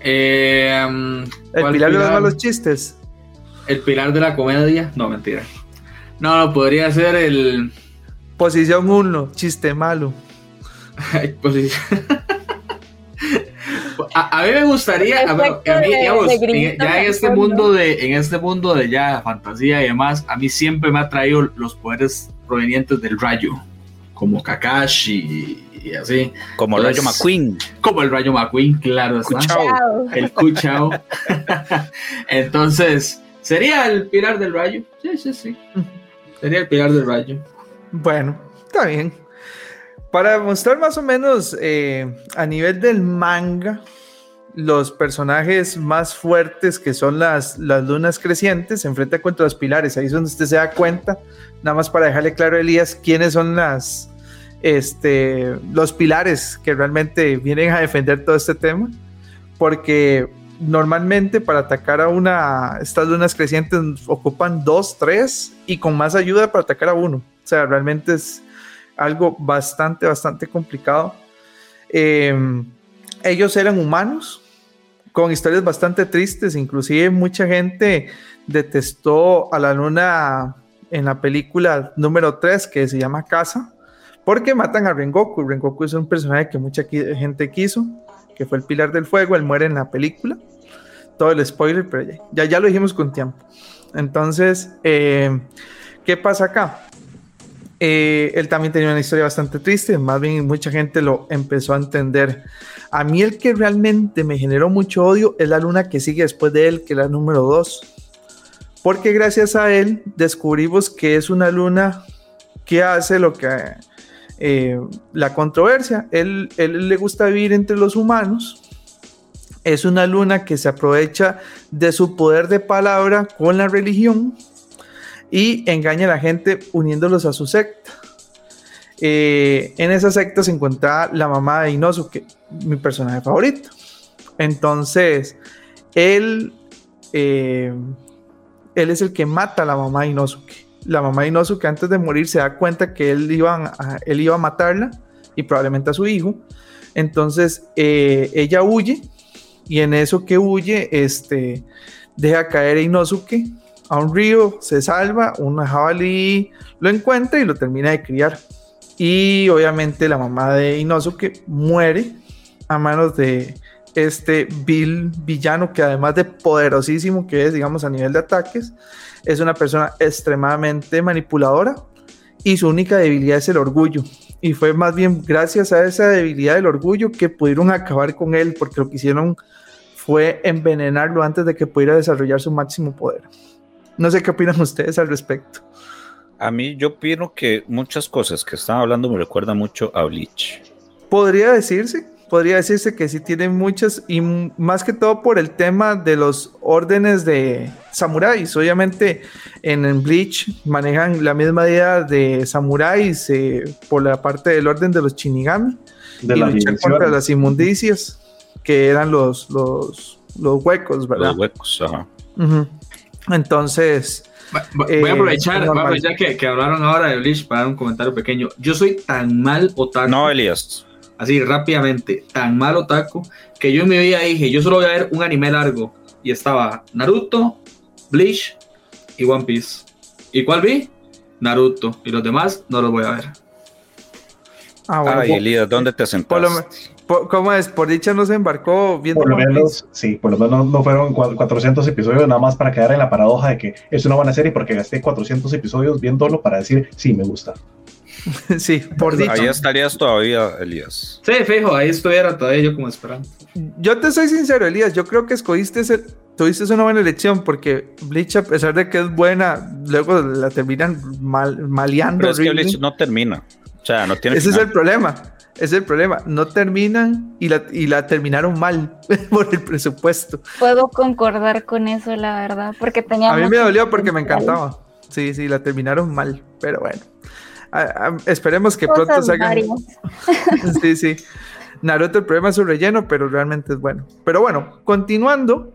Speaker 6: Eh, um,
Speaker 3: ¿El pilar, de los malos chistes?
Speaker 6: ¿El pilar de la comedia? No, mentira. No, no, podría ser el.
Speaker 3: Posición 1, chiste malo.
Speaker 6: A, mí me gustaría, a, mí, ya en este mundo de, en este mundo de ya fantasía y demás, a mí siempre me ha traído los poderes provenientes del rayo, como Kakashi y, así.
Speaker 4: Como el Rayo McQueen.
Speaker 6: Como el Rayo McQueen, claro. El Kuchao. *laughs* Entonces, ¿sería el pilar del rayo? Sí, sí, sí. Sería el pilar del rayo.
Speaker 3: Bueno, está bien. Para mostrar más o menos eh, a nivel del manga, los personajes más fuertes que son las, las lunas crecientes se enfrentan contra los pilares. Ahí es donde usted se da cuenta, nada más para dejarle claro a Elías quiénes son las, este, los pilares que realmente vienen a defender todo este tema. Porque normalmente para atacar a una, estas lunas crecientes ocupan dos, tres y con más ayuda para atacar a uno. O sea, realmente es algo bastante, bastante complicado. Em, ellos eran humanos, con historias bastante tristes, inclusive mucha gente detestó a la luna en la película número 3 que se llama Casa, porque matan a Rengoku. Rengoku es un personaje que mucha gente quiso, que fue el pilar del fuego, él muere en la película. Todo el spoiler, pero ya, ya, lo dijimos con tiempo. Entonces, eh, ¿qué pasa acá? Eh, él también tenía una historia bastante triste, más bien mucha gente lo empezó a entender. A mí el que realmente me generó mucho odio es la luna que sigue después de él, que es la número 2. Porque gracias a él descubrimos que es una luna que hace lo que... Eh, la controversia, él, él le gusta vivir entre los humanos, es una luna que se aprovecha de su poder de palabra con la religión y engaña a la gente uniéndolos a su secta. Eh, en esa secta se encuentra la mamá de Inosuke, mi personaje favorito. Entonces, él, eh, él es el que mata a la mamá de Inosuke. La mamá de Inosuke antes de morir se da cuenta que él iba a, él iba a matarla y probablemente a su hijo. Entonces, eh, ella huye y en eso que huye, este, deja caer a Inosuke a un río, se salva, una jabalí lo encuentra y lo termina de criar. Y obviamente la mamá de Inosuke muere a manos de este Bill villano que además de poderosísimo que es, digamos, a nivel de ataques, es una persona extremadamente manipuladora y su única debilidad es el orgullo. Y fue más bien gracias a esa debilidad del orgullo que pudieron acabar con él, porque lo que hicieron fue envenenarlo antes de que pudiera desarrollar su máximo poder. No sé qué opinan *laughs* ustedes al respecto.
Speaker 4: A mí yo opino que muchas cosas que están hablando me recuerdan mucho a Bleach.
Speaker 3: Podría decirse, podría decirse que sí tienen muchas y más que todo por el tema de los órdenes de samuráis. Obviamente en Bleach manejan la misma idea de samuráis eh, por la parte del orden de los Shinigami de y luchar contra las inmundicias que eran los, los, los huecos, ¿verdad?
Speaker 4: Los huecos, ajá.
Speaker 3: Entonces.
Speaker 6: Voy a eh, aprovechar, voy a aprovechar que, que, hablaron ahora de Bleach para dar un comentario pequeño. Yo soy tan mal otaku.
Speaker 4: No, Elias.
Speaker 6: Así rápidamente, tan mal otaku que yo en mi vida dije: Yo solo voy a ver un anime largo. Y estaba Naruto, Bleach y One Piece. ¿Y cuál vi? Naruto. Y los demás no los voy a ver.
Speaker 4: Ah, bueno. Ay, Elías, ¿dónde te sentaste?
Speaker 3: ¿Cómo es? Por dicha no se embarcó viendo.
Speaker 7: Por lo menos, sí, por lo menos no fueron 400 episodios nada más para quedar en la paradoja de que es una buena serie porque gasté 400 episodios viéndolo para decir, sí, me gusta. *laughs*
Speaker 3: sí, por dicho.
Speaker 4: Ahí estarías todavía, Elías.
Speaker 6: Sí, fijo, ahí estuviera todavía yo como esperando.
Speaker 3: Yo te soy sincero, Elías, yo creo que escogiste ese, tuviste una buena elección porque Bleach, a pesar de que es buena, luego la terminan mal, maleando.
Speaker 4: Pero es que Bleach no termina. O sea, no tiene
Speaker 3: Ese es el problema. Es el problema. No terminan y la, y la terminaron mal *laughs* por el presupuesto.
Speaker 5: Puedo concordar con eso, la verdad, porque tenía.
Speaker 3: A mí me dolió porque me encantaba. Sí, sí, la terminaron mal, pero bueno. A, a, esperemos que
Speaker 5: Cosas
Speaker 3: pronto
Speaker 5: varias. *laughs*
Speaker 3: sí, sí. Naruto, el problema es su relleno, pero realmente es bueno. Pero bueno, continuando.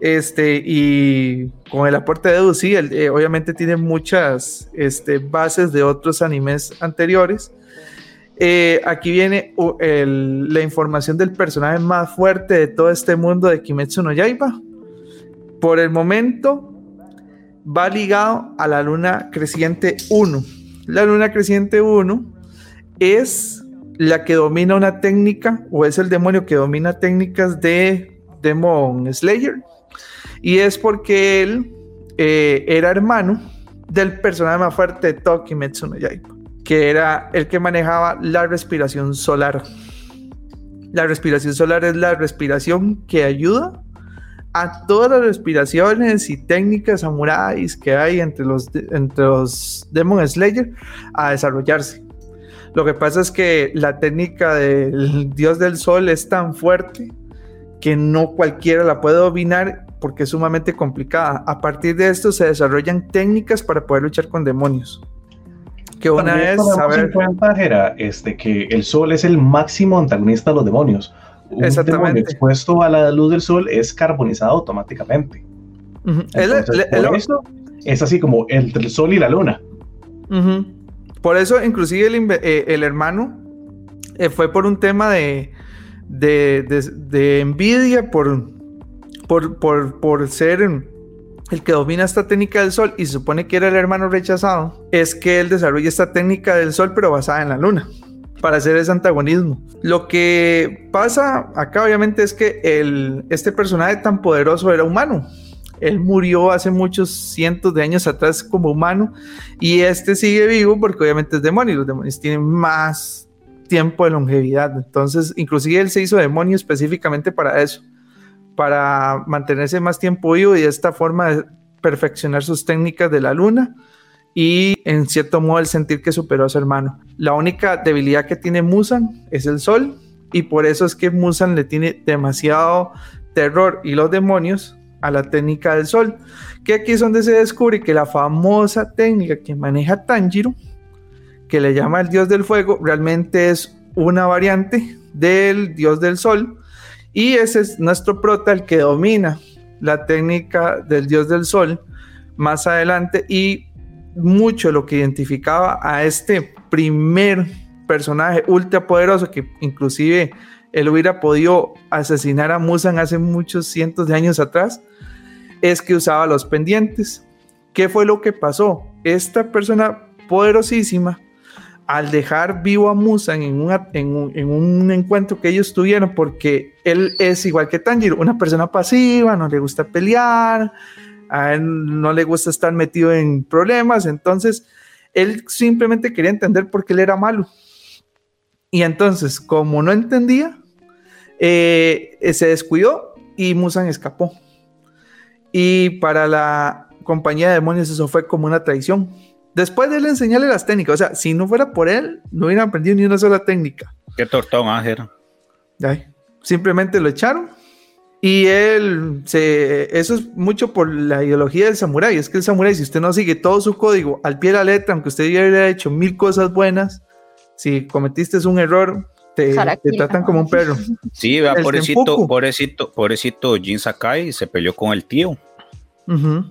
Speaker 3: Este, y con el aporte de sí, el- eh, obviamente tiene muchas este, bases de otros animes anteriores. Eh, aquí viene uh, la información del personaje más fuerte de todo este mundo de Kimetsu no Yaiba. Por el momento, va ligado a la luna creciente 1. La luna creciente 1 es la que domina una técnica, o es el demonio que domina técnicas de Demon Slayer. Y es porque él eh, era hermano del personaje más fuerte de todo Kimetsu no Yaiba, que era el que manejaba la respiración solar. La respiración solar es la respiración que ayuda a todas las respiraciones y técnicas samuráis que hay entre los, entre los Demon Slayer a desarrollarse. Lo que pasa es que la técnica del dios del sol es tan fuerte que no cualquiera la puede dominar porque es sumamente complicada. A partir de esto se desarrollan técnicas para poder luchar con demonios. Que una
Speaker 7: También
Speaker 3: es saber...
Speaker 7: en cuenta, Jera, este, que el sol es el máximo antagonista de los demonios. Un
Speaker 3: Exactamente.
Speaker 7: demonio expuesto a la luz del sol es carbonizado automáticamente.
Speaker 3: Es
Speaker 7: Entonces, por eso así como entre el sol y la luna.
Speaker 3: Por eso, inclusive eh, el hermano eh, fue por un tema de, de, de- de envidia, por, por, por, por ser el que domina esta técnica del sol y supone que era el hermano rechazado, es que él desarrolla esta técnica del sol pero basada en la luna para hacer ese antagonismo. Lo que pasa acá obviamente es que el, este personaje tan poderoso era humano. Él murió hace muchos cientos de años atrás como humano y este sigue vivo porque obviamente es demonio y los demonios tienen más tiempo de longevidad. Entonces, inclusive él se hizo demonio específicamente para eso, para mantenerse más tiempo vivo y de esta forma de perfeccionar sus técnicas de la luna y en cierto modo el sentir que superó a su hermano. La única debilidad que tiene Musan es el sol y por eso es que Musan le tiene demasiado terror y los demonios a la técnica del sol, que aquí es donde se descubre que la famosa técnica que maneja Tanjiro, que le llama el dios del fuego, realmente es una variante del dios del sol y ese es nuestro prota el que domina la técnica del dios del sol más adelante y mucho lo que identificaba a este primer personaje ultra poderoso que inclusive él hubiera podido asesinar a Musan hace muchos cientos de años atrás, es que usaba los pendientes. ¿Qué fue lo que pasó? Esta persona poderosísima, al dejar vivo a Musan en, un, en un encuentro que ellos tuvieron, porque él es igual que Tanjiro, una persona pasiva, no le gusta pelear, a él no le gusta estar metido en problemas, entonces él simplemente quería entender por qué él era malo. Y entonces, como no entendía, eh, se descuidó y Musan escapó. Y para la compañía de demonios eso fue como una traición. Después de él enseñarle las técnicas, o sea, si no fuera por él, no hubieran aprendido ni una sola técnica.
Speaker 4: Qué tortón, Ángel.
Speaker 3: Ay, simplemente lo echaron. Y él, se, eso es mucho por la ideología del samurái. Es que el samurái, si usted no sigue todo su código al pie de la letra, aunque usted ya hubiera hecho mil cosas buenas, si cometiste un error, te, te tratan como un perro.
Speaker 4: Sí, vea,
Speaker 3: El
Speaker 4: pobrecito,
Speaker 3: Senpuku.
Speaker 4: pobrecito, pobrecito Jin Sakai se peleó con el tío.
Speaker 3: Ujú.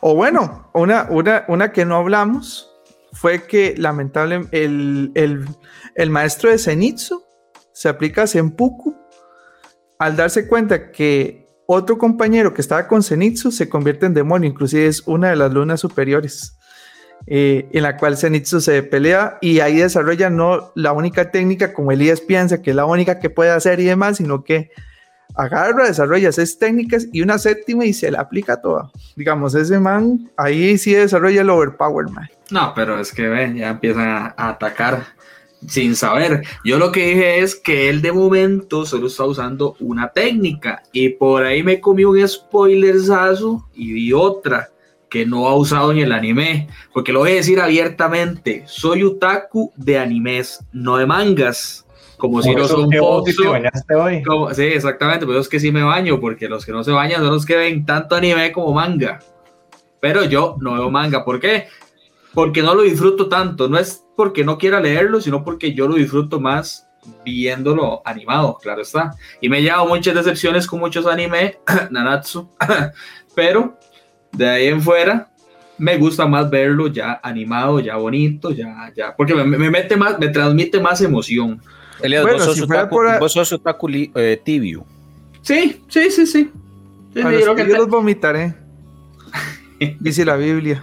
Speaker 3: O bueno, una, una, una que no hablamos fue que lamentablemente el, el, el maestro de Zenitsu se aplica a Senpuku al darse cuenta que otro compañero que estaba con Zenitsu se convierte en demonio, inclusive es una de las lunas superiores, eh, en la cual Zenitsu se pelea y ahí desarrolla no la única técnica como Elías piensa que es la única que puede hacer y demás, sino que agarra, desarrolla seis técnicas y una séptima y se la aplica toda. Digamos, ese man ahí sí desarrolla el overpower, man.
Speaker 6: No, pero es que ven, ya empiezan a, atacar sin saber. Yo lo que dije es que él de momento solo está usando una técnica y por ahí me comí un spoilersazo y vi otra que no ha usado en el anime, porque lo voy a decir abiertamente, soy otaku de animes, no de mangas. Como si no son como, Sí, exactamente, pero es que sí me baño, porque los que no se bañan son los que ven tanto anime como manga. Pero yo no veo manga, ¿por qué? Porque no lo disfruto tanto, no es porque no quiera leerlo, sino porque yo lo disfruto más viéndolo animado, claro está. Y me he llevado muchas decepciones con muchos anime, *coughs* Nanatsu, *coughs* pero de ahí en fuera me gusta más verlo ya animado, ya bonito, ya, ya, porque me, me mete más, me transmite más emoción.
Speaker 4: Elias, bueno, vos, sos si otaku, por... eh, tibio.
Speaker 6: Sí, sí, sí, sí.
Speaker 3: sí, sí yo, que yo los vomitaré. *laughs* Dice la Biblia.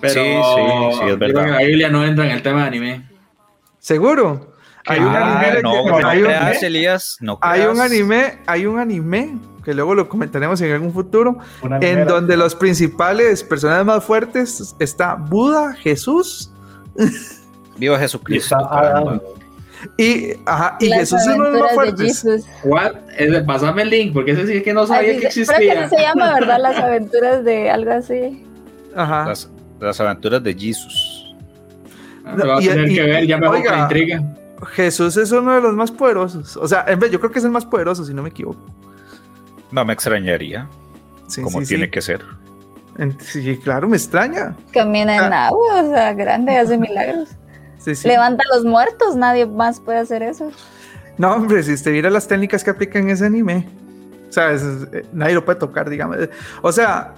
Speaker 6: Pero sí, sí, sí, es verdad. la Biblia no entra en el tema de anime.
Speaker 3: ¿Seguro?
Speaker 4: Hay un ah, anime no, que, no hay, un, Elías, no
Speaker 3: hay un anime, hay un anime que luego lo comentaremos en algún futuro, en donde los principales personajes más fuertes está Buda, Jesús.
Speaker 4: Viva Jesucristo.
Speaker 3: Y, ajá, y Jesús es uno de los más fuertes.
Speaker 6: What? Pásame el link, porque ese sí es que no sabía que existía. Creo
Speaker 5: que se llama, ¿verdad? Las *laughs* aventuras de algo así.
Speaker 4: Ajá. Las, las aventuras de Jesús.
Speaker 6: Ah, va a tener que ver, ya me oiga, intriga.
Speaker 3: Jesús es uno de los más poderosos. O sea, en vez, yo creo que es el más poderoso, si no me equivoco.
Speaker 4: No me extrañaría. Sí, como tiene que ser.
Speaker 3: Sí, claro, me extraña.
Speaker 5: Camina en ah. agua, o sea, grande, hace milagros. Levanta a los muertos, nadie más puede hacer eso.
Speaker 3: No, hombre, si usted viera las técnicas que aplica en ese anime, ¿sabes? Eh, nadie lo puede tocar, digamos. O sea,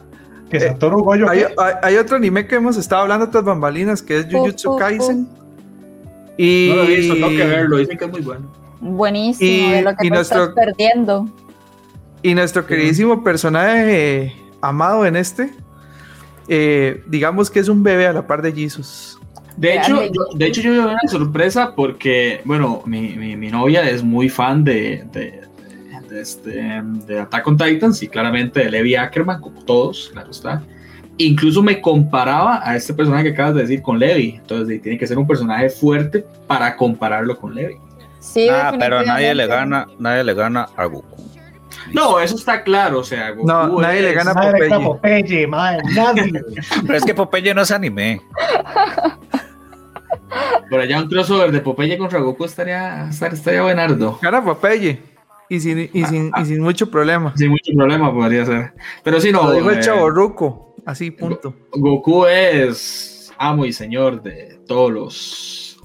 Speaker 7: que eh,
Speaker 3: hay, hay, otro anime que hemos estado hablando otras bambalinas que es Jujutsu Kaisen.
Speaker 6: Y... No lo he visto, tengo que verlo, dicen que es muy bueno.
Speaker 5: Buenísimo, y, de lo que te estás perdiendo.
Speaker 3: Y nuestro queridísimo personaje amado en este, eh, digamos que es un bebé a la par de Jesus.
Speaker 6: De hecho, yo, de hecho, yo me una sorpresa porque, bueno, mi, mi, mi, novia es muy fan de, de, de, este, de Attack on Titans y claramente de Levi Ackerman, como todos, claro está. Incluso me comparaba a este personaje que acabas de decir con Levi. Entonces, tiene que ser un personaje fuerte para compararlo con Levi.
Speaker 5: Sí,
Speaker 4: ah, pero nadie le gana, nadie le gana a Goku.
Speaker 6: No, eso está claro, o sea, Goku
Speaker 3: no, nadie le gana a Popeye.
Speaker 7: Popeye nadie. *laughs*
Speaker 4: Pero es que Popeye no es anime. *laughs*
Speaker 6: Por allá un crossover de Popeye contra Goku estaría, estaría buenardo.
Speaker 3: Gana Popeye. Y sin, y, sin, y sin mucho problema.
Speaker 6: Sin mucho problema podría ser. Pero si no.
Speaker 3: Lo dijo el eh, chavo Ruco. Así, punto.
Speaker 6: Goku es amo y señor de todos los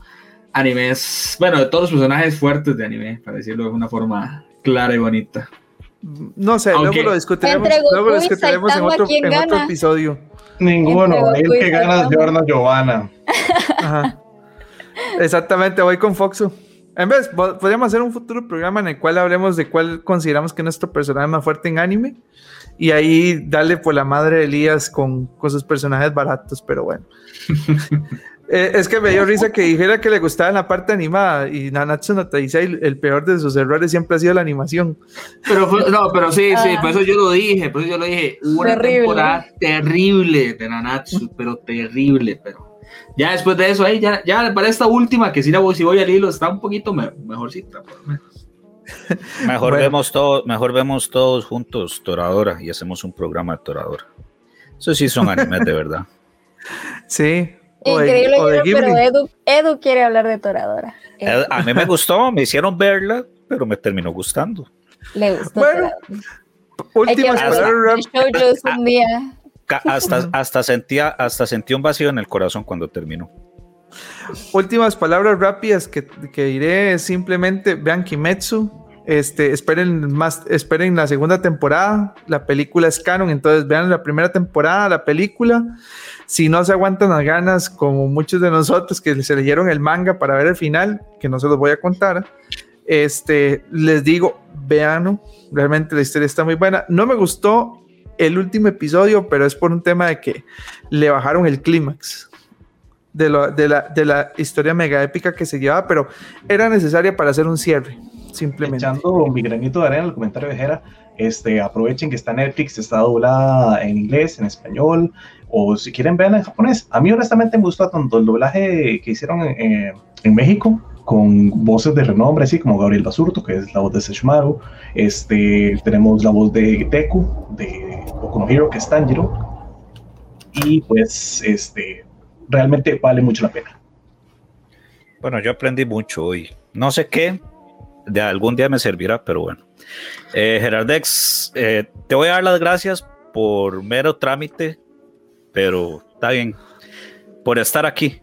Speaker 6: animes. Bueno, de todos los personajes fuertes de anime, para decirlo de una forma clara y bonita.
Speaker 3: No sé, luego lo discutiremos, luego lo discutiremos en, otro, en otro, episodio.
Speaker 7: Ninguno, el que gana es Giorno Giovanna.
Speaker 3: Exactamente, voy con Foxu. En vez, podríamos hacer un futuro programa en el cual hablemos de cuál consideramos que es nuestro personaje más fuerte en anime y ahí darle por la madre de Elías con, con sus personajes baratos, pero bueno. *laughs* Eh, es que me dio risa que dijera que le gustaba la parte animada y Nanatsu no te dice el, peor de sus errores siempre ha sido la animación.
Speaker 6: Pero no, pero sí, sí, por eso yo lo dije, por eso yo lo dije, una temporada terrible de Nanatsu, pero terrible, pero ya después de eso ahí ya, ya para esta última que si la voy, si voy al hilo está un poquito mejorcita por lo menos. *laughs*
Speaker 4: Mejor vemos todo, mejor vemos todos juntos Toradora y hacemos un programa de Toradora. Eso sí son animes de verdad. *laughs*
Speaker 3: Sí,
Speaker 5: Increíble, pero Edu, Edu, quiere hablar de Toradora.
Speaker 4: A mí me gustó, me hicieron verla, pero me terminó gustando.
Speaker 5: Le gustó. Bueno,
Speaker 3: últimas palabras.
Speaker 5: un día.
Speaker 4: Hasta, *laughs* hasta, sentía, hasta sentí un vacío en el corazón cuando terminó.
Speaker 3: Últimas palabras rápidas que, que diré simplemente vean Kimetsu. Este, esperen más, esperen la segunda temporada. La película es canon, entonces vean la primera temporada, la película si no se aguantan las ganas, como muchos de nosotros que se leyeron el manga para ver el final, que no se los voy a contar, este, les digo, vean, realmente la historia está muy buena. No me gustó el último episodio, pero es por un tema de que le bajaron el clímax de, de, la, de la historia mega épica que se llevaba, pero era necesaria para hacer un cierre. simplemente.
Speaker 7: Echando mi granito de arena el comentario de Jera, este, aprovechen que está Netflix, está doblada en inglés, en español, o si quieren verla en japonés. A mí honestamente me gustó tanto el doblaje que hicieron en, en México, con voces de renombre, así como Gabriel Basurto, que es la voz de Sesshomaru. Este, tenemos la voz de Deku, de Boku Hero, que es Tanjiro. Y pues, este, realmente vale mucho la pena.
Speaker 4: Bueno, yo aprendí mucho hoy. No sé qué, de algún día me servirá, pero bueno. Eh, Gerardex, eh, te voy a dar las gracias por mero trámite, pero está bien, por estar aquí.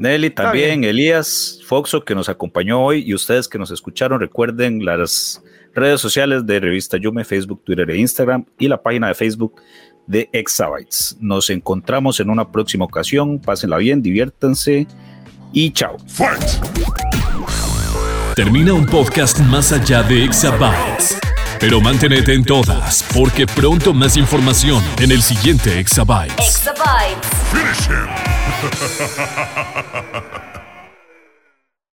Speaker 4: Nelly también, Elías, Foxo que nos acompañó hoy y ustedes que nos escucharon, recuerden las redes sociales de Revista Yume, Facebook, Twitter e Instagram y la página de Facebook de Exabytes. Nos encontramos en una próxima ocasión, pásenla bien, diviértanse y chao.
Speaker 1: Termina un podcast más allá de Exabytes. Pero manténete en todas, porque pronto más información en el siguiente Exabytes.
Speaker 2: Exabytes.
Speaker 8: Finish him. *laughs*